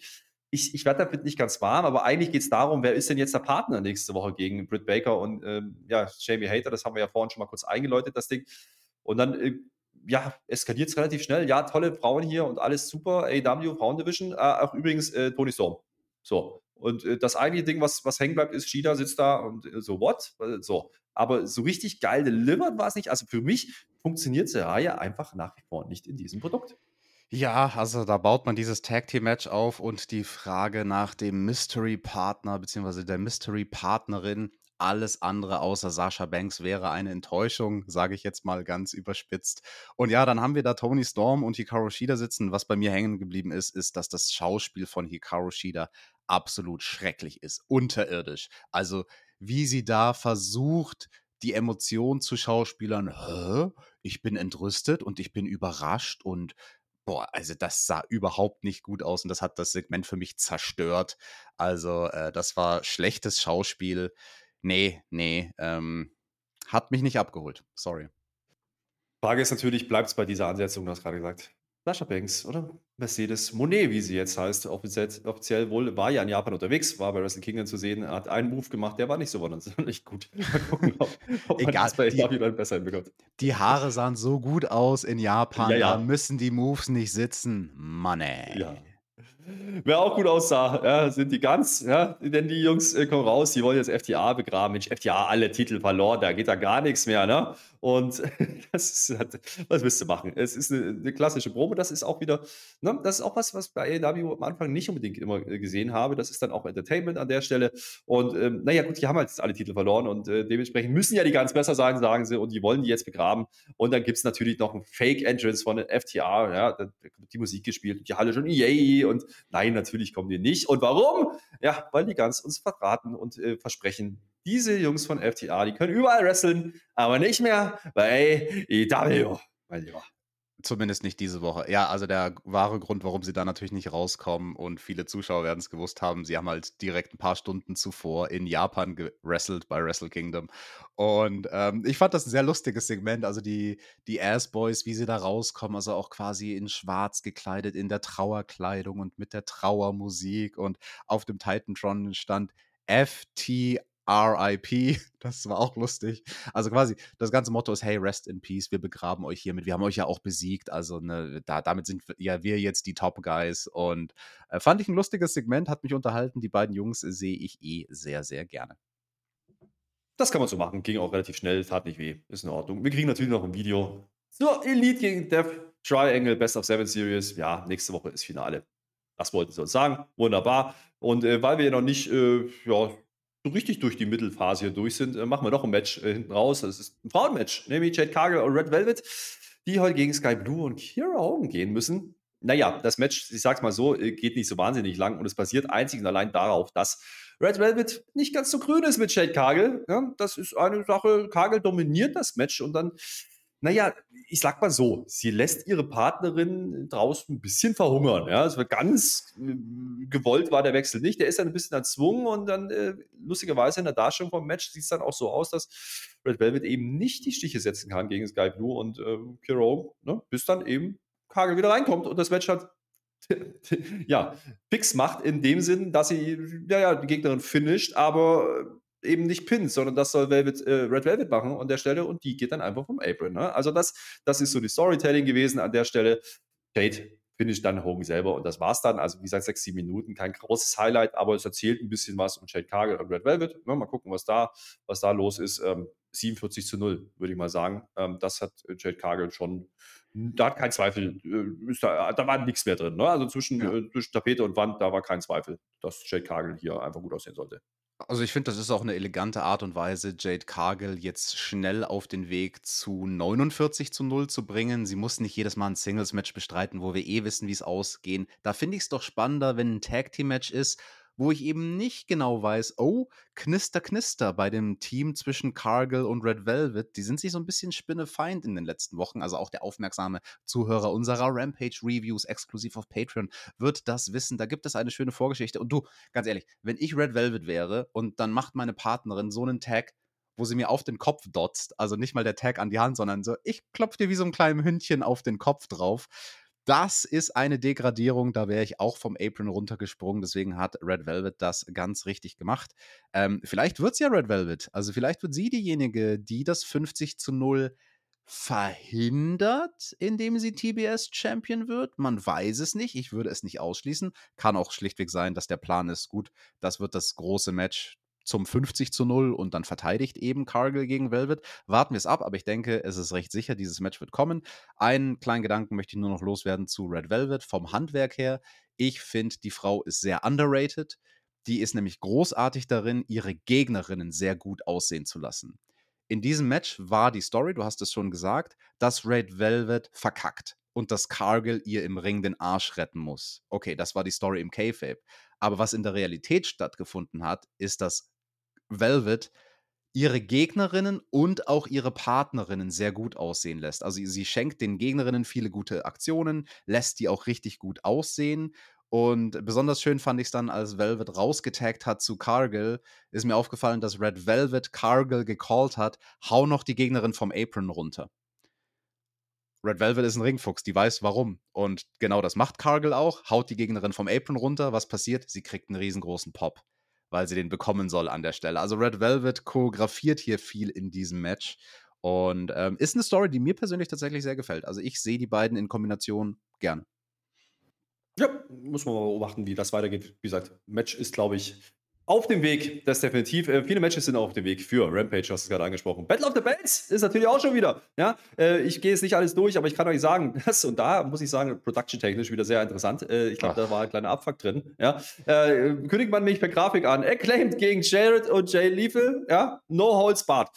ich, ich werde damit nicht ganz warm, aber eigentlich geht es darum, wer ist denn jetzt der Partner nächste Woche gegen Britt Baker und ähm, ja, Jamie Hater, das haben wir ja vorhin schon mal kurz eingeläutet, das Ding. Und dann, äh, ja, eskaliert es relativ schnell. Ja, tolle Frauen hier und alles super. AW, Frauendivision, äh, auch übrigens äh, Tony Storm. So. Und äh, das eigentliche Ding, was, was hängen bleibt, ist, Shida sitzt da und äh, so, what? Äh, so. Aber so richtig geil delivered war es nicht. Also für mich funktioniert Reihe einfach nach wie vor nicht in diesem Produkt. Ja, also da baut man dieses Tag Team Match auf und die Frage nach dem Mystery Partner bzw. der Mystery Partnerin, alles andere außer Sascha Banks wäre eine Enttäuschung, sage ich jetzt mal ganz überspitzt. Und ja, dann haben wir da Tony Storm und Hikaru Shida sitzen. Was bei mir hängen geblieben ist, ist, dass das Schauspiel von Hikaru Shida absolut schrecklich ist, unterirdisch. Also wie sie da versucht, die Emotion zu Schauspielern, Hä? ich bin entrüstet und ich bin überrascht und boah, also das sah überhaupt nicht gut aus und das hat das Segment für mich zerstört. Also äh, das war schlechtes Schauspiel. Nee, nee, ähm, hat mich nicht abgeholt. Sorry. Frage ist natürlich, bleibt es bei dieser Ansetzung, du hast gerade gesagt. Sascha Banks oder Mercedes Monet, wie sie jetzt heißt, offiziell, offiziell wohl, war ja in Japan unterwegs, war bei Wrestle Kingdom zu sehen, hat einen Move gemacht, der war nicht so sonderlich gut. Mal gucken, ob, ob Egal, das bei die, besser hinbekommt. Die Haare sahen so gut aus in Japan, ja, ja. da müssen die Moves nicht sitzen. Money. Ja. Wer auch gut aussah, ja, sind die Guns, ja, denn die Jungs äh, kommen raus, die wollen jetzt FTA begraben. Mensch, FTA alle Titel verloren, da geht da gar nichts mehr, ne? Und das ist halt, was willst du machen? Es ist eine, eine klassische Probe, das ist auch wieder, ne, das ist auch was, was bei AEW am Anfang nicht unbedingt immer äh, gesehen habe. Das ist dann auch Entertainment an der Stelle. Und ähm, naja, gut, die haben halt jetzt alle Titel verloren und äh, dementsprechend müssen ja die Guns besser sein, sagen sie, und die wollen die jetzt begraben. Und dann gibt es natürlich noch ein Fake-Entrance von FTA, ja, die Musik gespielt und die Halle schon, yay, und nein, natürlich kommen die nicht. Und warum? Ja, weil die ganz uns verraten und äh, versprechen, diese Jungs von FTA, die können überall wresteln, aber nicht mehr bei EW, mein Lieber. Zumindest nicht diese Woche. Ja, also der wahre Grund, warum sie da natürlich nicht rauskommen und viele Zuschauer werden es gewusst haben, sie haben halt direkt ein paar Stunden zuvor in Japan gewrestelt bei Wrestle Kingdom. Und ähm, ich fand das ein sehr lustiges Segment. Also die, die Ass Boys, wie sie da rauskommen, also auch quasi in schwarz gekleidet, in der Trauerkleidung und mit der Trauermusik. Und auf dem Titantron stand FT RIP. Das war auch lustig. Also quasi, das ganze Motto ist, hey, rest in peace, wir begraben euch hiermit. Wir haben euch ja auch besiegt. Also ne, da, damit sind wir, ja wir jetzt die Top Guys. Und äh, fand ich ein lustiges Segment, hat mich unterhalten. Die beiden Jungs sehe ich eh sehr, sehr gerne. Das kann man so machen. Ging auch relativ schnell, tat nicht weh. Ist in Ordnung. Wir kriegen natürlich noch ein Video zur Elite gegen Death Triangle Best of Seven Series. Ja, nächste Woche ist Finale. Das wollten sie uns sagen. Wunderbar. Und äh, weil wir ja noch nicht äh, ja, so richtig durch die Mittelphase hier durch sind, äh, machen wir noch ein Match äh, hinten raus. Das ist ein Frauenmatch, nämlich Jade Cargill und Red Velvet, die heute gegen Sky Blue und Kira Hogan gehen müssen. Naja, das Match, ich sag's mal so, äh, geht nicht so wahnsinnig lang und es basiert einzig und allein darauf, dass Red Velvet nicht ganz so grün ist mit Jade Cargill. Ja, das ist eine Sache, Cargill dominiert das Match und dann naja, ich sag mal so, sie lässt ihre Partnerin draußen ein bisschen verhungern. Ja, es wird ganz äh, gewollt war der Wechsel nicht. Der ist dann ein bisschen erzwungen und dann äh, lustigerweise in der Darstellung vom Match sieht es dann auch so aus, dass Red Velvet eben nicht die Stiche setzen kann gegen Sky Blue und äh, Kiro, ne, bis dann eben Kagel wieder reinkommt und das Match hat ja, fix macht in dem Sinn, dass sie ja, ja, die Gegnerin finisht, aber eben nicht Pins, sondern das soll Velvet, äh, Red Velvet machen an der Stelle und die geht dann einfach vom Apron. Ne? Also das, das ist so die Storytelling gewesen an der Stelle. Jade finish dann Hogan selber und das war's dann. Also wie gesagt, sechs, sieben Minuten, kein großes Highlight, aber es erzählt ein bisschen was um Jade Cargill und Red Velvet. Ne? Mal gucken, was da, was da los ist. Ähm, 47 zu 0, würde ich mal sagen. Ähm, das hat Jade Cargill schon, da hat kein Zweifel, äh, da, da, war nichts mehr drin. Ne? Also zwischen, ja. äh, zwischen Tapete und Wand, da war kein Zweifel, dass Jade Cargill hier einfach gut aussehen sollte. Also ich finde, das ist auch eine elegante Art und Weise, Jade Cargill jetzt schnell auf den Weg zu 49 zu 0 zu bringen. Sie muss nicht jedes Mal ein Singles-Match bestreiten, wo wir eh wissen, wie es ausgehen. Da finde ich es doch spannender, wenn ein Tag-Team-Match ist, wo ich eben nicht genau weiß, oh, Knister, Knister bei dem Team zwischen Cargill und Red Velvet. Die sind sich so ein bisschen spinnefeind in den letzten Wochen. Also auch der aufmerksame Zuhörer unserer Rampage-Reviews exklusiv auf Patreon wird das wissen. Da gibt es eine schöne Vorgeschichte. Und du, ganz ehrlich, wenn ich Red Velvet wäre und dann macht meine Partnerin so einen Tag, wo sie mir auf den Kopf dotzt, also nicht mal der Tag an die Hand, sondern so, ich klopfe dir wie so ein kleines Hündchen auf den Kopf drauf das ist eine Degradierung, da wäre ich auch vom Apron runtergesprungen. Deswegen hat Red Velvet das ganz richtig gemacht. Ähm, vielleicht wird es ja Red Velvet. Also vielleicht wird sie diejenige, die das 50 zu 0 verhindert, indem sie TBS Champion wird. Man weiß es nicht. Ich würde es nicht ausschließen. Kann auch schlichtweg sein, dass der Plan ist, gut, das wird das große Match zum 50 zu 0 und dann verteidigt eben Cargill gegen Velvet. Warten wir es ab, aber ich denke, es ist recht sicher, dieses Match wird kommen. Einen kleinen Gedanken möchte ich nur noch loswerden zu Red Velvet vom Handwerk her. Ich finde, die Frau ist sehr underrated. Die ist nämlich großartig darin, ihre Gegnerinnen sehr gut aussehen zu lassen. In diesem Match war die Story, du hast es schon gesagt, dass Red Velvet verkackt und dass Cargill ihr im Ring den Arsch retten muss. Okay, das war die Story im K-Fape. Aber was in der Realität stattgefunden hat, ist, dass Velvet ihre Gegnerinnen und auch ihre Partnerinnen sehr gut aussehen lässt. Also sie schenkt den Gegnerinnen viele gute Aktionen, lässt die auch richtig gut aussehen. Und besonders schön fand ich es dann, als Velvet rausgetaggt hat zu Cargill, ist mir aufgefallen, dass Red Velvet Cargill gecallt hat, hau noch die Gegnerin vom Apron runter. Red Velvet ist ein Ringfuchs, die weiß warum. Und genau das macht Cargill auch, haut die Gegnerin vom Apron runter. Was passiert? Sie kriegt einen riesengroßen Pop weil sie den bekommen soll an der Stelle. Also Red Velvet choreografiert hier viel in diesem Match und ähm, ist eine Story, die mir persönlich tatsächlich sehr gefällt. Also ich sehe die beiden in Kombination gern. Ja, muss man mal beobachten, wie das weitergeht. Wie gesagt, Match ist, glaube ich, auf dem Weg, das definitiv. Äh, viele Matches sind auch auf dem Weg für Rampage, hast du es gerade angesprochen. Battle of the Belts ist natürlich auch schon wieder. Ja, äh, ich gehe jetzt nicht alles durch, aber ich kann euch sagen, das und da muss ich sagen, production-technisch wieder sehr interessant. Äh, ich glaube, da war ein kleiner Abfuck drin. Ja, äh, kündigt man mich per Grafik an. Acclaimed gegen Jared und Jay Lethal. Ja, no holds barred.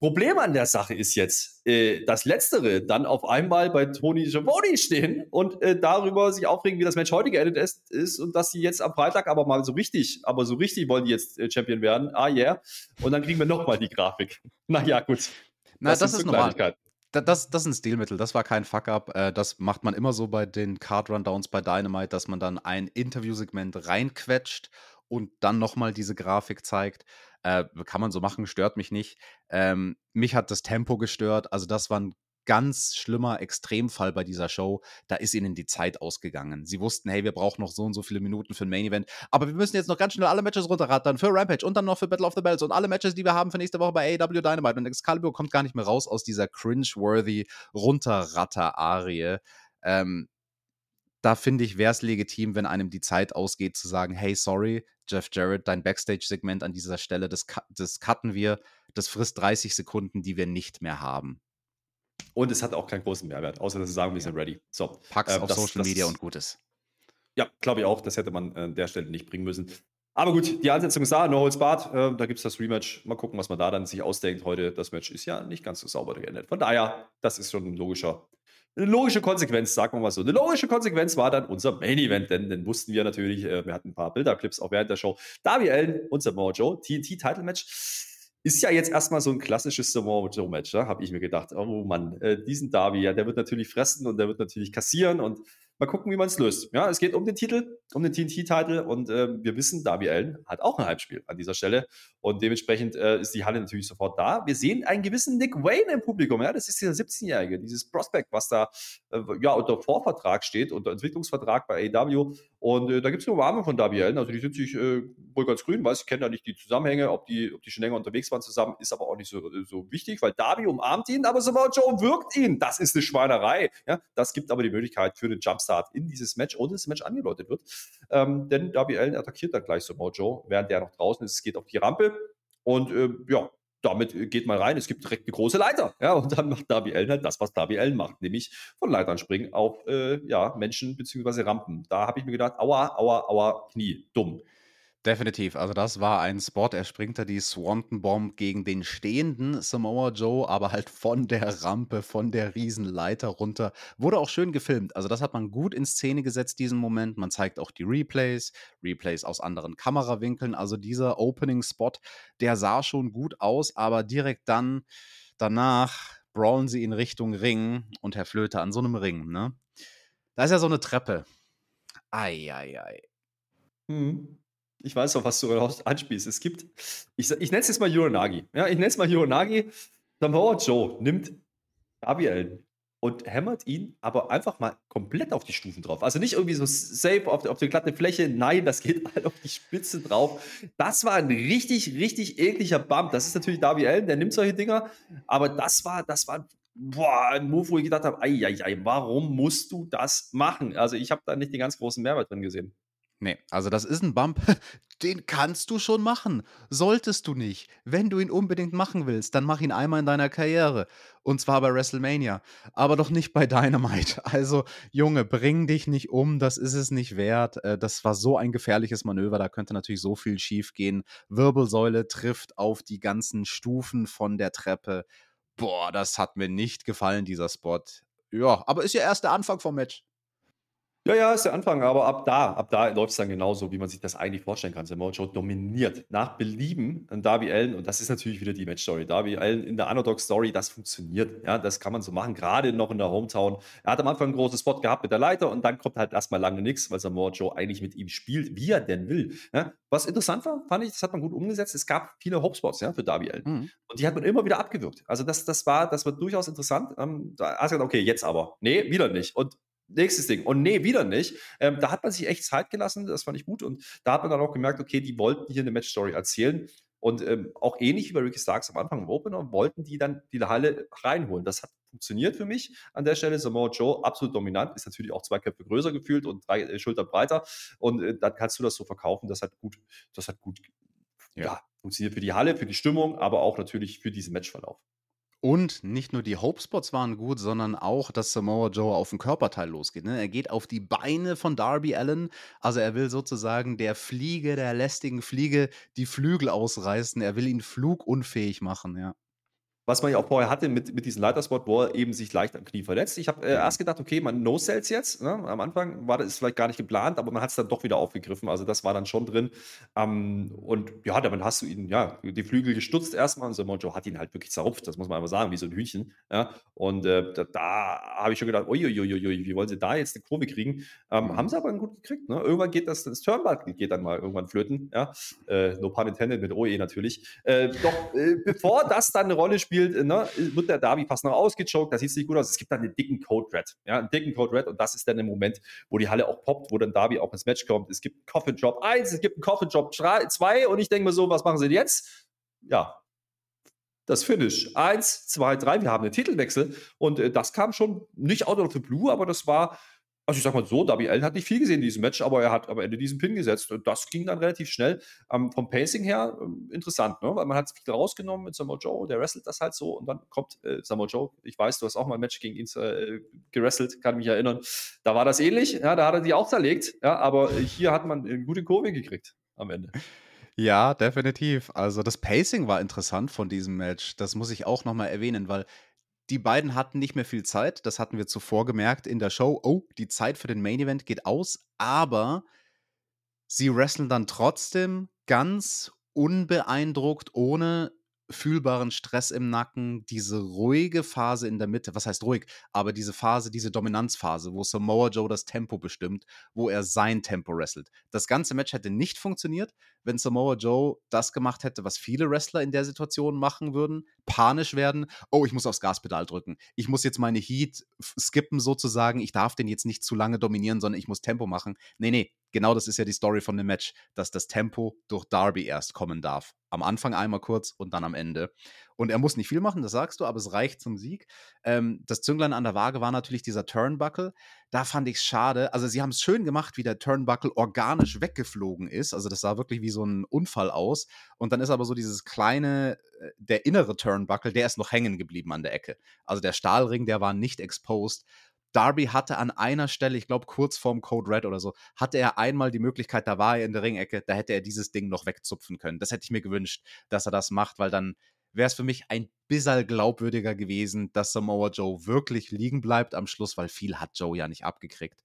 Problem an der Sache ist jetzt, äh, dass Letztere dann auf einmal bei Tony Giovanni stehen und äh, darüber sich aufregen, wie das Match heute geendet ist, ist und dass sie jetzt am Freitag aber mal so richtig, aber so richtig wollen die jetzt äh, Champion werden. Ah, yeah. Und dann kriegen wir nochmal die Grafik. Naja, gut. Na, das, das ist so normal. Das, das ist ein Stilmittel, das war kein Fuck-up. Äh, das macht man immer so bei den Card-Rundowns bei Dynamite, dass man dann ein Interviewsegment reinquetscht und dann nochmal diese Grafik zeigt. Äh, kann man so machen, stört mich nicht. Ähm, mich hat das Tempo gestört. Also, das war ein ganz schlimmer Extremfall bei dieser Show. Da ist ihnen die Zeit ausgegangen. Sie wussten, hey, wir brauchen noch so und so viele Minuten für ein Main Event. Aber wir müssen jetzt noch ganz schnell alle Matches runterrattern für Rampage und dann noch für Battle of the Bells und alle Matches, die wir haben für nächste Woche bei AEW Dynamite. Und Excalibur kommt gar nicht mehr raus aus dieser cringe-worthy Runterratter-Arie. Ähm, da finde ich, wäre es legitim, wenn einem die Zeit ausgeht, zu sagen, hey, sorry, Jeff Jarrett, dein Backstage-Segment an dieser Stelle, das, das cutten wir, das frisst 30 Sekunden, die wir nicht mehr haben. Und es hat auch keinen großen Mehrwert, außer dass sie sagen, wir sind ready. So, Packs äh, auf das, Social das, Media und Gutes. Ja, glaube ich auch. Das hätte man an der Stelle nicht bringen müssen. Aber gut, die Ansetzung ist da, No Holds Barred. Äh, da gibt es das Rematch. Mal gucken, was man da dann sich ausdenkt. Heute, das Match ist ja nicht ganz so sauber geendet. Von daher, das ist schon ein logischer eine logische Konsequenz, sagen wir mal so. Eine logische Konsequenz war dann unser Main Event, denn den wussten wir natürlich, äh, wir hatten ein paar Bilderclips auch während der Show. Darby Allen und Samoa Joe, TNT-Title Match. Ist ja jetzt erstmal so ein klassisches Samoa Joe Match, ne? habe ich mir gedacht. Oh Mann, äh, diesen Darby, ja, der wird natürlich fressen und der wird natürlich kassieren und Mal gucken, wie man es löst. Ja, es geht um den Titel, um den TNT-Titel und äh, wir wissen, Darby Allen hat auch ein Halbspiel an dieser Stelle und dementsprechend äh, ist die Halle natürlich sofort da. Wir sehen einen gewissen Nick Wayne im Publikum. Ja, das ist dieser 17-Jährige, dieses Prospect, was da äh, ja unter Vorvertrag steht, unter Entwicklungsvertrag bei AW und äh, da gibt es eine Umarmung von Darby Allen. Also die sind sich äh, wohl ganz grün, weiß ich kenne da nicht die Zusammenhänge, ob die, ob die schon länger unterwegs waren zusammen, ist aber auch nicht so, so wichtig, weil Darby umarmt ihn, aber Samoa Joe wirkt ihn. Das ist eine Schweinerei. Ja, das gibt aber die Möglichkeit für den Jumpstart in dieses Match, ohne dass das Match angedeutet wird. Ähm, denn Darby Allen attackiert dann gleich Samoa Joe, während der noch draußen ist. Es geht auf die Rampe und äh, ja, damit geht man rein, es gibt direkt eine große Leiter. Ja, und dann macht Darby Allen halt das, was Darby Allen macht, nämlich von Leitern springen auf äh, ja, Menschen bzw. Rampen. Da habe ich mir gedacht, aua, aua, aua, Knie, dumm. Definitiv. Also das war ein Spot. Er springt da die Swanton Bomb gegen den stehenden Samoa Joe, aber halt von der Rampe, von der Riesenleiter runter. Wurde auch schön gefilmt. Also das hat man gut in Szene gesetzt, diesen Moment. Man zeigt auch die Replays, Replays aus anderen Kamerawinkeln. Also dieser Opening-Spot, der sah schon gut aus, aber direkt dann danach brawlen sie in Richtung Ring und Herr Flöte an so einem Ring, ne? Da ist ja so eine Treppe. Eieiei. Ei, ei. Hm. Ich weiß auch, was du anspielst. Es gibt, ich, ich nenne es jetzt mal Yuronagi. Ja, ich nenne es mal Yuronagi. Samoa Joe nimmt Allen und hämmert ihn aber einfach mal komplett auf die Stufen drauf. Also nicht irgendwie so safe auf, auf die glatte Fläche. Nein, das geht halt auf die Spitze drauf. Das war ein richtig, richtig ekliger Bump. Das ist natürlich Darby Allen, der nimmt solche Dinger. Aber das war, das war boah, ein Move, wo ich gedacht habe, ei, ei, ei, warum musst du das machen? Also ich habe da nicht den ganz großen Mehrwert drin gesehen. Nee, also das ist ein Bump, den kannst du schon machen. Solltest du nicht. Wenn du ihn unbedingt machen willst, dann mach ihn einmal in deiner Karriere. Und zwar bei WrestleMania. Aber doch nicht bei Dynamite. Also, Junge, bring dich nicht um, das ist es nicht wert. Äh, das war so ein gefährliches Manöver, da könnte natürlich so viel schief gehen. Wirbelsäule trifft auf die ganzen Stufen von der Treppe. Boah, das hat mir nicht gefallen, dieser Spot. Ja, aber ist ja erst der Anfang vom Match. Ja, ja, ist der Anfang, aber ab da, ab da läuft es dann genauso, wie man sich das eigentlich vorstellen kann. Samoa Joe dominiert nach Belieben an Darby Allen und das ist natürlich wieder die Match-Story. Darby Allen in der Underdog-Story, das funktioniert. Ja, das kann man so machen, gerade noch in der Hometown. Er hat am Anfang einen großen Spot gehabt mit der Leiter und dann kommt halt erstmal lange nichts, weil Samoa Joe eigentlich mit ihm spielt, wie er denn will. Ja, was interessant war, fand ich, das hat man gut umgesetzt. Es gab viele Hope-Spots ja, für Darby Allen mhm. und die hat man immer wieder abgewürgt. Also das, das, war, das war durchaus interessant. Ähm, da hast du gesagt, okay, jetzt aber. Nee, wieder nicht. Und nächstes Ding. Und nee, wieder nicht. Ähm, da hat man sich echt Zeit gelassen, das fand ich gut. Und da hat man dann auch gemerkt, okay, die wollten hier eine Match-Story erzählen. Und ähm, auch ähnlich wie bei Ricky Starks am Anfang im Opener, wollten die dann die Halle reinholen. Das hat funktioniert für mich an der Stelle. Samoa Joe absolut dominant, ist natürlich auch zwei Köpfe größer gefühlt und drei äh, Schulter breiter. Und äh, dann kannst du das so verkaufen. Das hat gut, das hat gut, ja. ja, funktioniert für die Halle, für die Stimmung, aber auch natürlich für diesen Matchverlauf. Und nicht nur die Hope-Spots waren gut, sondern auch, dass Samoa Joe auf den Körperteil losgeht. Ne? Er geht auf die Beine von Darby Allen. Also er will sozusagen der Fliege, der lästigen Fliege, die Flügel ausreißen. Er will ihn flugunfähig machen, ja was man ja auch vorher hatte mit, mit diesem Leiterspot, wo er eben sich leicht am Knie verletzt. Ich habe äh, erst gedacht, okay, man no-sells jetzt. Ne? Am Anfang war das vielleicht gar nicht geplant, aber man hat es dann doch wieder aufgegriffen. Also das war dann schon drin. Ähm, und ja, damit hast du ihn, ja, die Flügel gestutzt erstmal und Samoa Joe hat ihn halt wirklich zerrupft, das muss man einfach sagen, wie so ein Hühnchen. Ja? Und äh, da, da habe ich schon gedacht, uiuiuiui, wie wollen sie da jetzt eine Kurve kriegen? Ähm, mhm. Haben sie aber gut gekriegt. Ne? Irgendwann geht das, das Turnbuckle geht dann mal irgendwann flöten. Ja? Äh, no pun intended mit OE natürlich. Äh, doch äh, bevor das dann eine Rolle spielt, ne, wird der Darby fast noch ausgechoked, das sieht nicht gut aus. Es gibt dann einen dicken Code Red, ja, einen dicken Code Red und das ist dann der Moment, wo die Halle auch poppt, wo dann Darby auch ins Match kommt. Es gibt einen Coffin Drop 1, es gibt einen Coffin Drop 2 und ich denke mir so, was machen sie jetzt? Ja, das Finish. Eins, zwei, drei, wir haben einen Titelwechsel und äh, das kam schon nicht out of the blue, aber das war also ich sag mal so, Darby Allen hat nicht viel gesehen in diesem Match, aber er hat am Ende diesen Pin gesetzt. Und das ging dann relativ schnell. Ähm, vom Pacing her äh, interessant, ne? weil man hat viel rausgenommen mit Samoa Joe, der wrestelt das halt so und dann kommt äh, Samoa Joe. Ich weiß, du hast auch mal ein Match gegen ihn äh, gerestelt, kann mich erinnern. Da war das ähnlich, ja, da hat er die auch zerlegt, ja, aber hier hat man eine gute Kurve gekriegt am Ende. Ja, definitiv. Also das Pacing war interessant von diesem Match. Das muss ich auch nochmal erwähnen, weil die beiden hatten nicht mehr viel Zeit. Das hatten wir zuvor gemerkt in der Show. Oh, die Zeit für den Main Event geht aus. Aber sie wresteln dann trotzdem ganz unbeeindruckt, ohne fühlbaren Stress im Nacken, diese ruhige Phase in der Mitte, was heißt ruhig, aber diese Phase, diese Dominanzphase, wo Samoa Joe das Tempo bestimmt, wo er sein Tempo wrestelt. Das ganze Match hätte nicht funktioniert, wenn Samoa Joe das gemacht hätte, was viele Wrestler in der Situation machen würden, panisch werden, oh, ich muss aufs Gaspedal drücken, ich muss jetzt meine Heat skippen sozusagen, ich darf den jetzt nicht zu lange dominieren, sondern ich muss Tempo machen. Nee, nee, genau das ist ja die Story von dem Match, dass das Tempo durch Darby erst kommen darf. Am Anfang einmal kurz und dann am Ende. Und er muss nicht viel machen, das sagst du, aber es reicht zum Sieg. Ähm, das Zünglein an der Waage war natürlich dieser Turnbuckle. Da fand ich es schade. Also, sie haben es schön gemacht, wie der Turnbuckle organisch weggeflogen ist. Also, das sah wirklich wie so ein Unfall aus. Und dann ist aber so dieses kleine, äh, der innere Turnbuckle, der ist noch hängen geblieben an der Ecke. Also, der Stahlring, der war nicht exposed. Darby hatte an einer Stelle, ich glaube kurz vorm Code Red oder so, hatte er einmal die Möglichkeit, da war er in der Ringecke, da hätte er dieses Ding noch wegzupfen können. Das hätte ich mir gewünscht, dass er das macht, weil dann wäre es für mich ein bisschen glaubwürdiger gewesen, dass Samoa Joe wirklich liegen bleibt am Schluss, weil viel hat Joe ja nicht abgekriegt.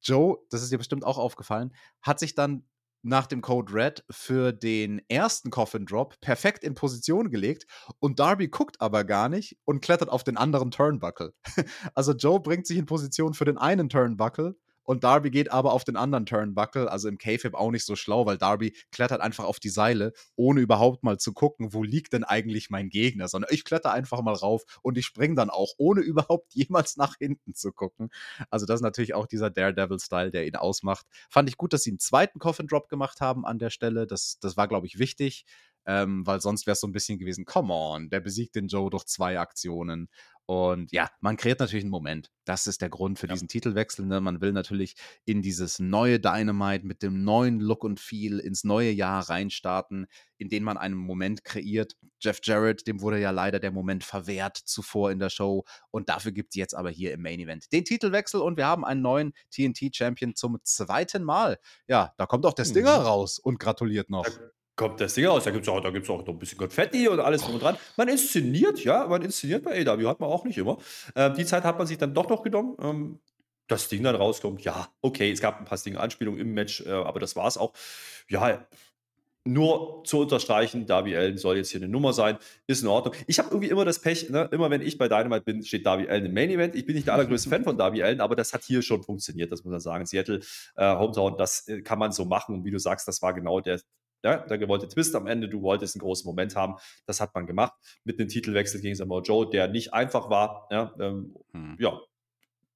Joe, das ist dir bestimmt auch aufgefallen, hat sich dann nach dem Code Red für den ersten Coffin Drop perfekt in Position gelegt und Darby guckt aber gar nicht und klettert auf den anderen Turnbuckle. Also Joe bringt sich in Position für den einen Turnbuckle und Darby geht aber auf den anderen Turnbuckle, also im K-Fib auch nicht so schlau, weil Darby klettert einfach auf die Seile, ohne überhaupt mal zu gucken, wo liegt denn eigentlich mein Gegner, sondern ich kletter einfach mal rauf und ich springe dann auch, ohne überhaupt jemals nach hinten zu gucken. Also das ist natürlich auch dieser Daredevil-Style, der ihn ausmacht. Fand ich gut, dass sie einen zweiten Coffin Drop gemacht haben an der Stelle. Das, das war, glaube ich, wichtig. Ähm, weil sonst wäre es so ein bisschen gewesen, come on, der besiegt den Joe durch zwei Aktionen. Und ja, man kreiert natürlich einen Moment. Das ist der Grund für ja. diesen Titelwechsel. Ne? Man will natürlich in dieses neue Dynamite mit dem neuen Look und Feel ins neue Jahr reinstarten, in den man einen Moment kreiert. Jeff Jarrett, dem wurde ja leider der Moment verwehrt zuvor in der Show. Und dafür gibt es jetzt aber hier im Main Event den Titelwechsel und wir haben einen neuen TNT-Champion zum zweiten Mal. Ja, da kommt auch der Stinger mhm. raus und gratuliert noch kommt das Ding aus. Da gibt es auch, auch noch ein bisschen Konfetti und alles drum und dran. Man inszeniert, ja, man inszeniert bei AW, hat man auch nicht immer. Ähm, die Zeit hat man sich dann doch noch genommen. Ähm, das Ding dann rauskommt, ja, okay, es gab ein paar Dinge-Anspielungen im Match, äh, aber das war es auch. Ja, nur zu unterstreichen, Darby Allen soll jetzt hier eine Nummer sein, ist in Ordnung. Ich habe irgendwie immer das Pech, ne? immer wenn ich bei Dynamite bin, steht Darby Allen im Main Event. Ich bin nicht der allergrößte Fan von Darby Allen, aber das hat hier schon funktioniert, das muss man sagen. Seattle, äh, Hometown, das äh, kann man so machen und wie du sagst, das war genau der, ja, der gewollte Twist am Ende, du wolltest einen großen Moment haben. Das hat man gemacht mit einem Titelwechsel gegen Samoa Joe, der nicht einfach war. Ja, ähm, hm. ja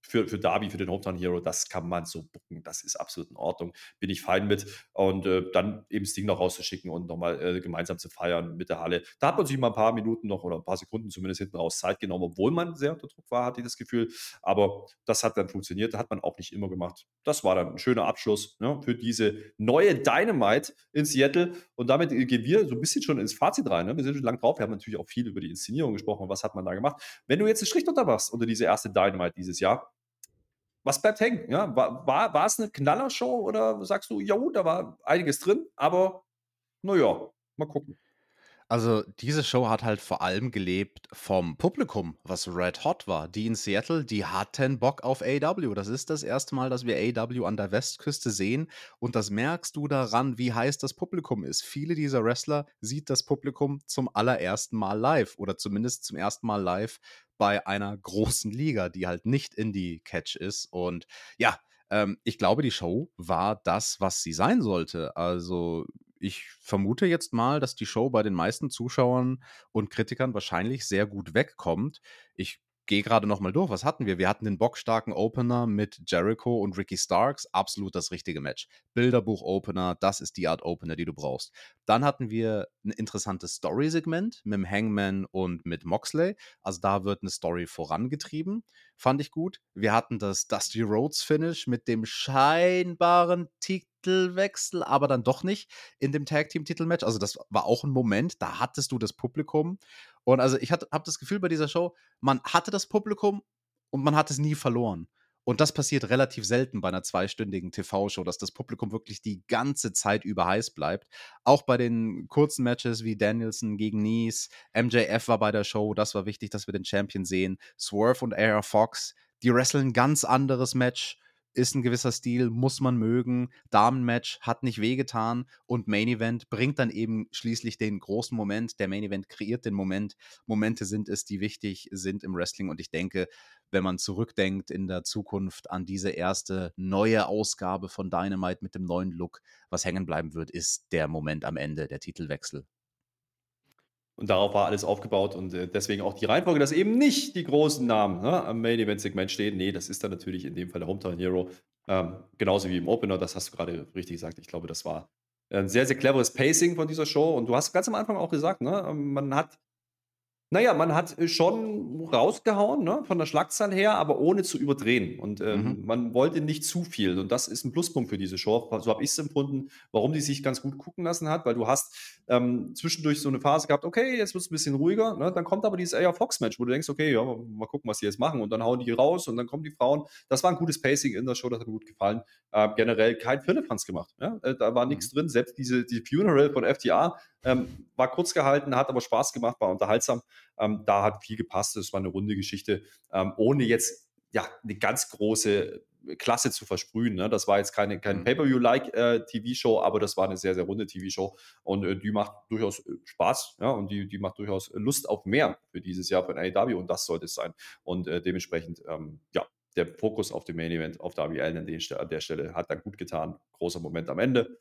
für, für Darby, für den Hometown Hero, das kann man so bucken. Das ist absolut in Ordnung. Bin ich fein mit. Und äh, dann eben das Ding noch rauszuschicken und nochmal äh, gemeinsam zu feiern mit der Halle. Da hat man sich mal ein paar Minuten noch oder ein paar Sekunden zumindest hinten raus Zeit genommen, obwohl man sehr unter Druck war, hatte ich das Gefühl. Aber das hat dann funktioniert. Das hat man auch nicht immer gemacht. Das war dann ein schöner Abschluss ne, für diese neue Dynamite in Seattle. Und damit gehen wir so ein bisschen schon ins Fazit rein. Ne? Wir sind schon lang drauf. Wir haben natürlich auch viel über die Inszenierung gesprochen. Was hat man da gemacht? Wenn du jetzt einen Strich drunter machst unter diese erste Dynamite dieses Jahr, was bleibt hängen? Ja, war, war, war es eine Knallershow oder sagst du, ja, da war einiges drin, aber naja, mal gucken. Also, diese Show hat halt vor allem gelebt vom Publikum, was red hot war. Die in Seattle, die hatten Bock auf AW. Das ist das erste Mal, dass wir AW an der Westküste sehen. Und das merkst du daran, wie heiß das Publikum ist. Viele dieser Wrestler sieht das Publikum zum allerersten Mal live oder zumindest zum ersten Mal live bei einer großen Liga, die halt nicht Indie-Catch ist. Und ja, ähm, ich glaube, die Show war das, was sie sein sollte. Also ich vermute jetzt mal, dass die Show bei den meisten Zuschauern und Kritikern wahrscheinlich sehr gut wegkommt. Ich gehe gerade nochmal durch. Was hatten wir? Wir hatten den bockstarken Opener mit Jericho und Ricky Starks. Absolut das richtige Match. Bilderbuch-Opener, das ist die Art Opener, die du brauchst. Dann hatten wir ein interessantes Story-Segment mit dem Hangman und mit Moxley. Also da wird eine Story vorangetrieben. Fand ich gut. Wir hatten das Dusty Rhodes-Finish mit dem scheinbaren Titelwechsel, aber dann doch nicht in dem Tag-Team-Titelmatch. Also das war auch ein Moment, da hattest du das Publikum und also ich habe das Gefühl bei dieser Show, man hatte das Publikum und man hat es nie verloren. Und das passiert relativ selten bei einer zweistündigen TV-Show, dass das Publikum wirklich die ganze Zeit über heiß bleibt. Auch bei den kurzen Matches wie Danielson gegen Nice, MJF war bei der Show, das war wichtig, dass wir den Champion sehen. Swerve und AR Fox, die wresteln ganz anderes Match ist ein gewisser Stil, muss man mögen. Damenmatch hat nicht wehgetan und Main Event bringt dann eben schließlich den großen Moment. Der Main Event kreiert den Moment. Momente sind es, die wichtig sind im Wrestling und ich denke, wenn man zurückdenkt in der Zukunft an diese erste neue Ausgabe von Dynamite mit dem neuen Look, was hängen bleiben wird, ist der Moment am Ende, der Titelwechsel. Und darauf war alles aufgebaut und äh, deswegen auch die Reihenfolge, dass eben nicht die großen Namen ne, am Main Event Segment stehen. Nee, das ist dann natürlich in dem Fall der Hometown Hero. Ähm, genauso wie im Opener, das hast du gerade richtig gesagt. Ich glaube, das war ein sehr, sehr cleveres Pacing von dieser Show. Und du hast ganz am Anfang auch gesagt, ne, man hat naja, man hat äh, schon rausgehauen, ne, von der Schlagzahl her, aber ohne zu überdrehen. Und ähm, mhm. man wollte nicht zu viel. Und das ist ein Pluspunkt für diese Show. So habe ich es empfunden, warum die sich ganz gut gucken lassen hat, weil du hast ähm, zwischendurch so eine Phase gehabt, okay, jetzt wird es ein bisschen ruhiger. Ne? Dann kommt aber dieses AR Fox-Match, wo du denkst, okay, ja, mal gucken, was die jetzt machen. Und dann hauen die raus und dann kommen die Frauen. Das war ein gutes Pacing in der Show, das hat mir gut gefallen. Äh, generell kein Philipp-Hans gemacht. Ja? Äh, da war nichts mhm. drin. Selbst diese die Funeral von FTA ähm, war kurz gehalten, hat aber Spaß gemacht, war unterhaltsam. Ähm, da hat viel gepasst. Es war eine runde Geschichte, ähm, ohne jetzt ja eine ganz große Klasse zu versprühen. Ne? Das war jetzt keine, kein mhm. Pay-Per-View-like äh, TV-Show, aber das war eine sehr, sehr runde TV-Show und äh, die macht durchaus äh, Spaß ja? und die, die macht durchaus Lust auf mehr für dieses Jahr von AEW und das sollte es sein. Und äh, dementsprechend, ähm, ja, der Fokus auf dem Main Event, auf Darby Allen an, den, an der Stelle hat dann gut getan. Großer Moment am Ende.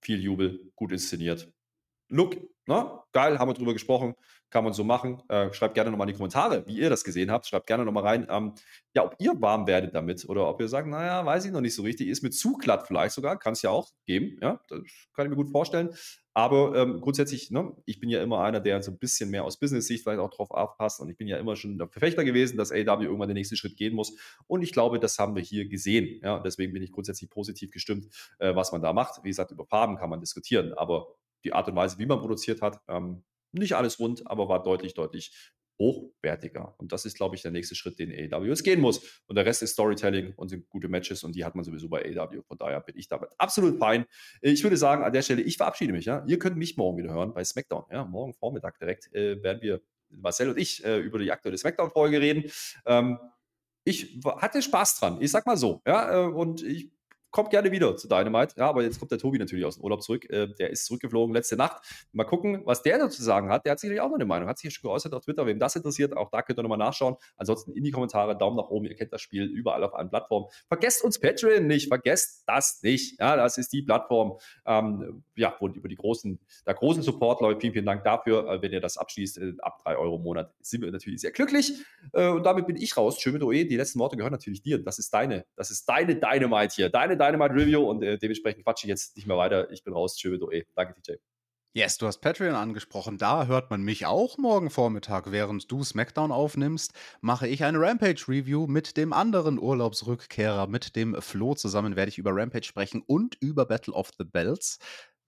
Viel Jubel, gut inszeniert. Look, ne? geil, haben wir drüber gesprochen, kann man so machen. Äh, schreibt gerne nochmal in die Kommentare, wie ihr das gesehen habt. Schreibt gerne nochmal rein, ähm, ja, ob ihr warm werdet damit oder ob ihr sagt, naja, weiß ich noch nicht so richtig, ist mir zu glatt vielleicht sogar, kann es ja auch geben, ja, das kann ich mir gut vorstellen. Aber ähm, grundsätzlich, ne, ich bin ja immer einer, der so ein bisschen mehr aus Business-Sicht vielleicht auch drauf aufpasst und ich bin ja immer schon der Verfechter gewesen, dass AW irgendwann den nächsten Schritt gehen muss und ich glaube, das haben wir hier gesehen, ja, deswegen bin ich grundsätzlich positiv gestimmt, äh, was man da macht. Wie gesagt, über Farben kann man diskutieren, aber die Art und Weise, wie man produziert hat. Ähm, nicht alles rund, aber war deutlich, deutlich hochwertiger. Und das ist, glaube ich, der nächste Schritt, den AEW jetzt gehen muss. Und der Rest ist Storytelling und sind gute Matches und die hat man sowieso bei AEW. Von daher bin ich damit absolut fein. Ich würde sagen, an der Stelle, ich verabschiede mich. Ja? Ihr könnt mich morgen wieder hören bei SmackDown. Ja? Morgen Vormittag direkt äh, werden wir, Marcel und ich, äh, über die aktuelle SmackDown-Folge reden. Ähm, ich hatte Spaß dran. Ich sag mal so. Ja? Äh, und ich kommt gerne wieder zu Dynamite. Ja, aber jetzt kommt der Tobi natürlich aus dem Urlaub zurück. Äh, der ist zurückgeflogen letzte Nacht. Mal gucken, was der dazu sagen hat. Der hat sicherlich auch noch eine Meinung. Hat sich schon geäußert auf Twitter. Wem das interessiert, auch da könnt ihr nochmal nachschauen. Ansonsten in die Kommentare, Daumen nach oben. Ihr kennt das Spiel überall auf allen Plattformen. Vergesst uns Patreon nicht. Vergesst das nicht. Ja, das ist die Plattform, ähm, ja, wo über die großen, der großen Support läuft. Vielen, vielen Dank dafür. Äh, wenn ihr das abschließt, äh, ab 3 Euro im Monat, sind wir natürlich sehr glücklich. Äh, und damit bin ich raus. Schön mit OE. Die letzten Worte gehören natürlich dir. Das ist deine, das ist deine Dynamite hier. Deine Dynamite Review und äh, dementsprechend quatsche ich jetzt nicht mehr weiter. Ich bin raus. Tschö, eh. Danke, DJ. Yes, du hast Patreon angesprochen. Da hört man mich auch morgen Vormittag. Während du SmackDown aufnimmst, mache ich eine Rampage-Review mit dem anderen Urlaubsrückkehrer, mit dem Flo zusammen werde ich über Rampage sprechen und über Battle of the Bells.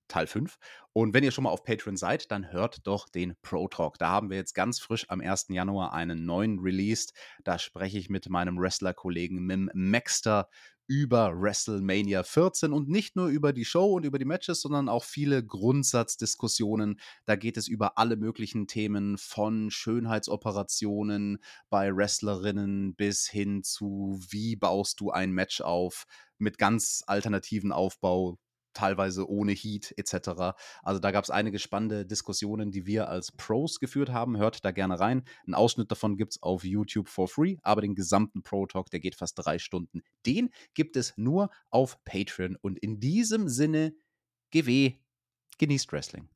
Teil 5. Und wenn ihr schon mal auf Patreon seid, dann hört doch den Pro Talk. Da haben wir jetzt ganz frisch am 1. Januar einen neuen released. Da spreche ich mit meinem Wrestler-Kollegen Mim Maxter über WrestleMania 14 und nicht nur über die Show und über die Matches, sondern auch viele Grundsatzdiskussionen. Da geht es über alle möglichen Themen von Schönheitsoperationen bei Wrestlerinnen bis hin zu, wie baust du ein Match auf mit ganz alternativen Aufbau, teilweise ohne Heat etc. Also da gab es einige spannende Diskussionen, die wir als Pros geführt haben. Hört da gerne rein. Ein Ausschnitt davon gibt es auf YouTube for free, aber den gesamten Pro Talk, der geht fast drei Stunden. Den gibt es nur auf Patreon. Und in diesem Sinne, GW, genießt Wrestling.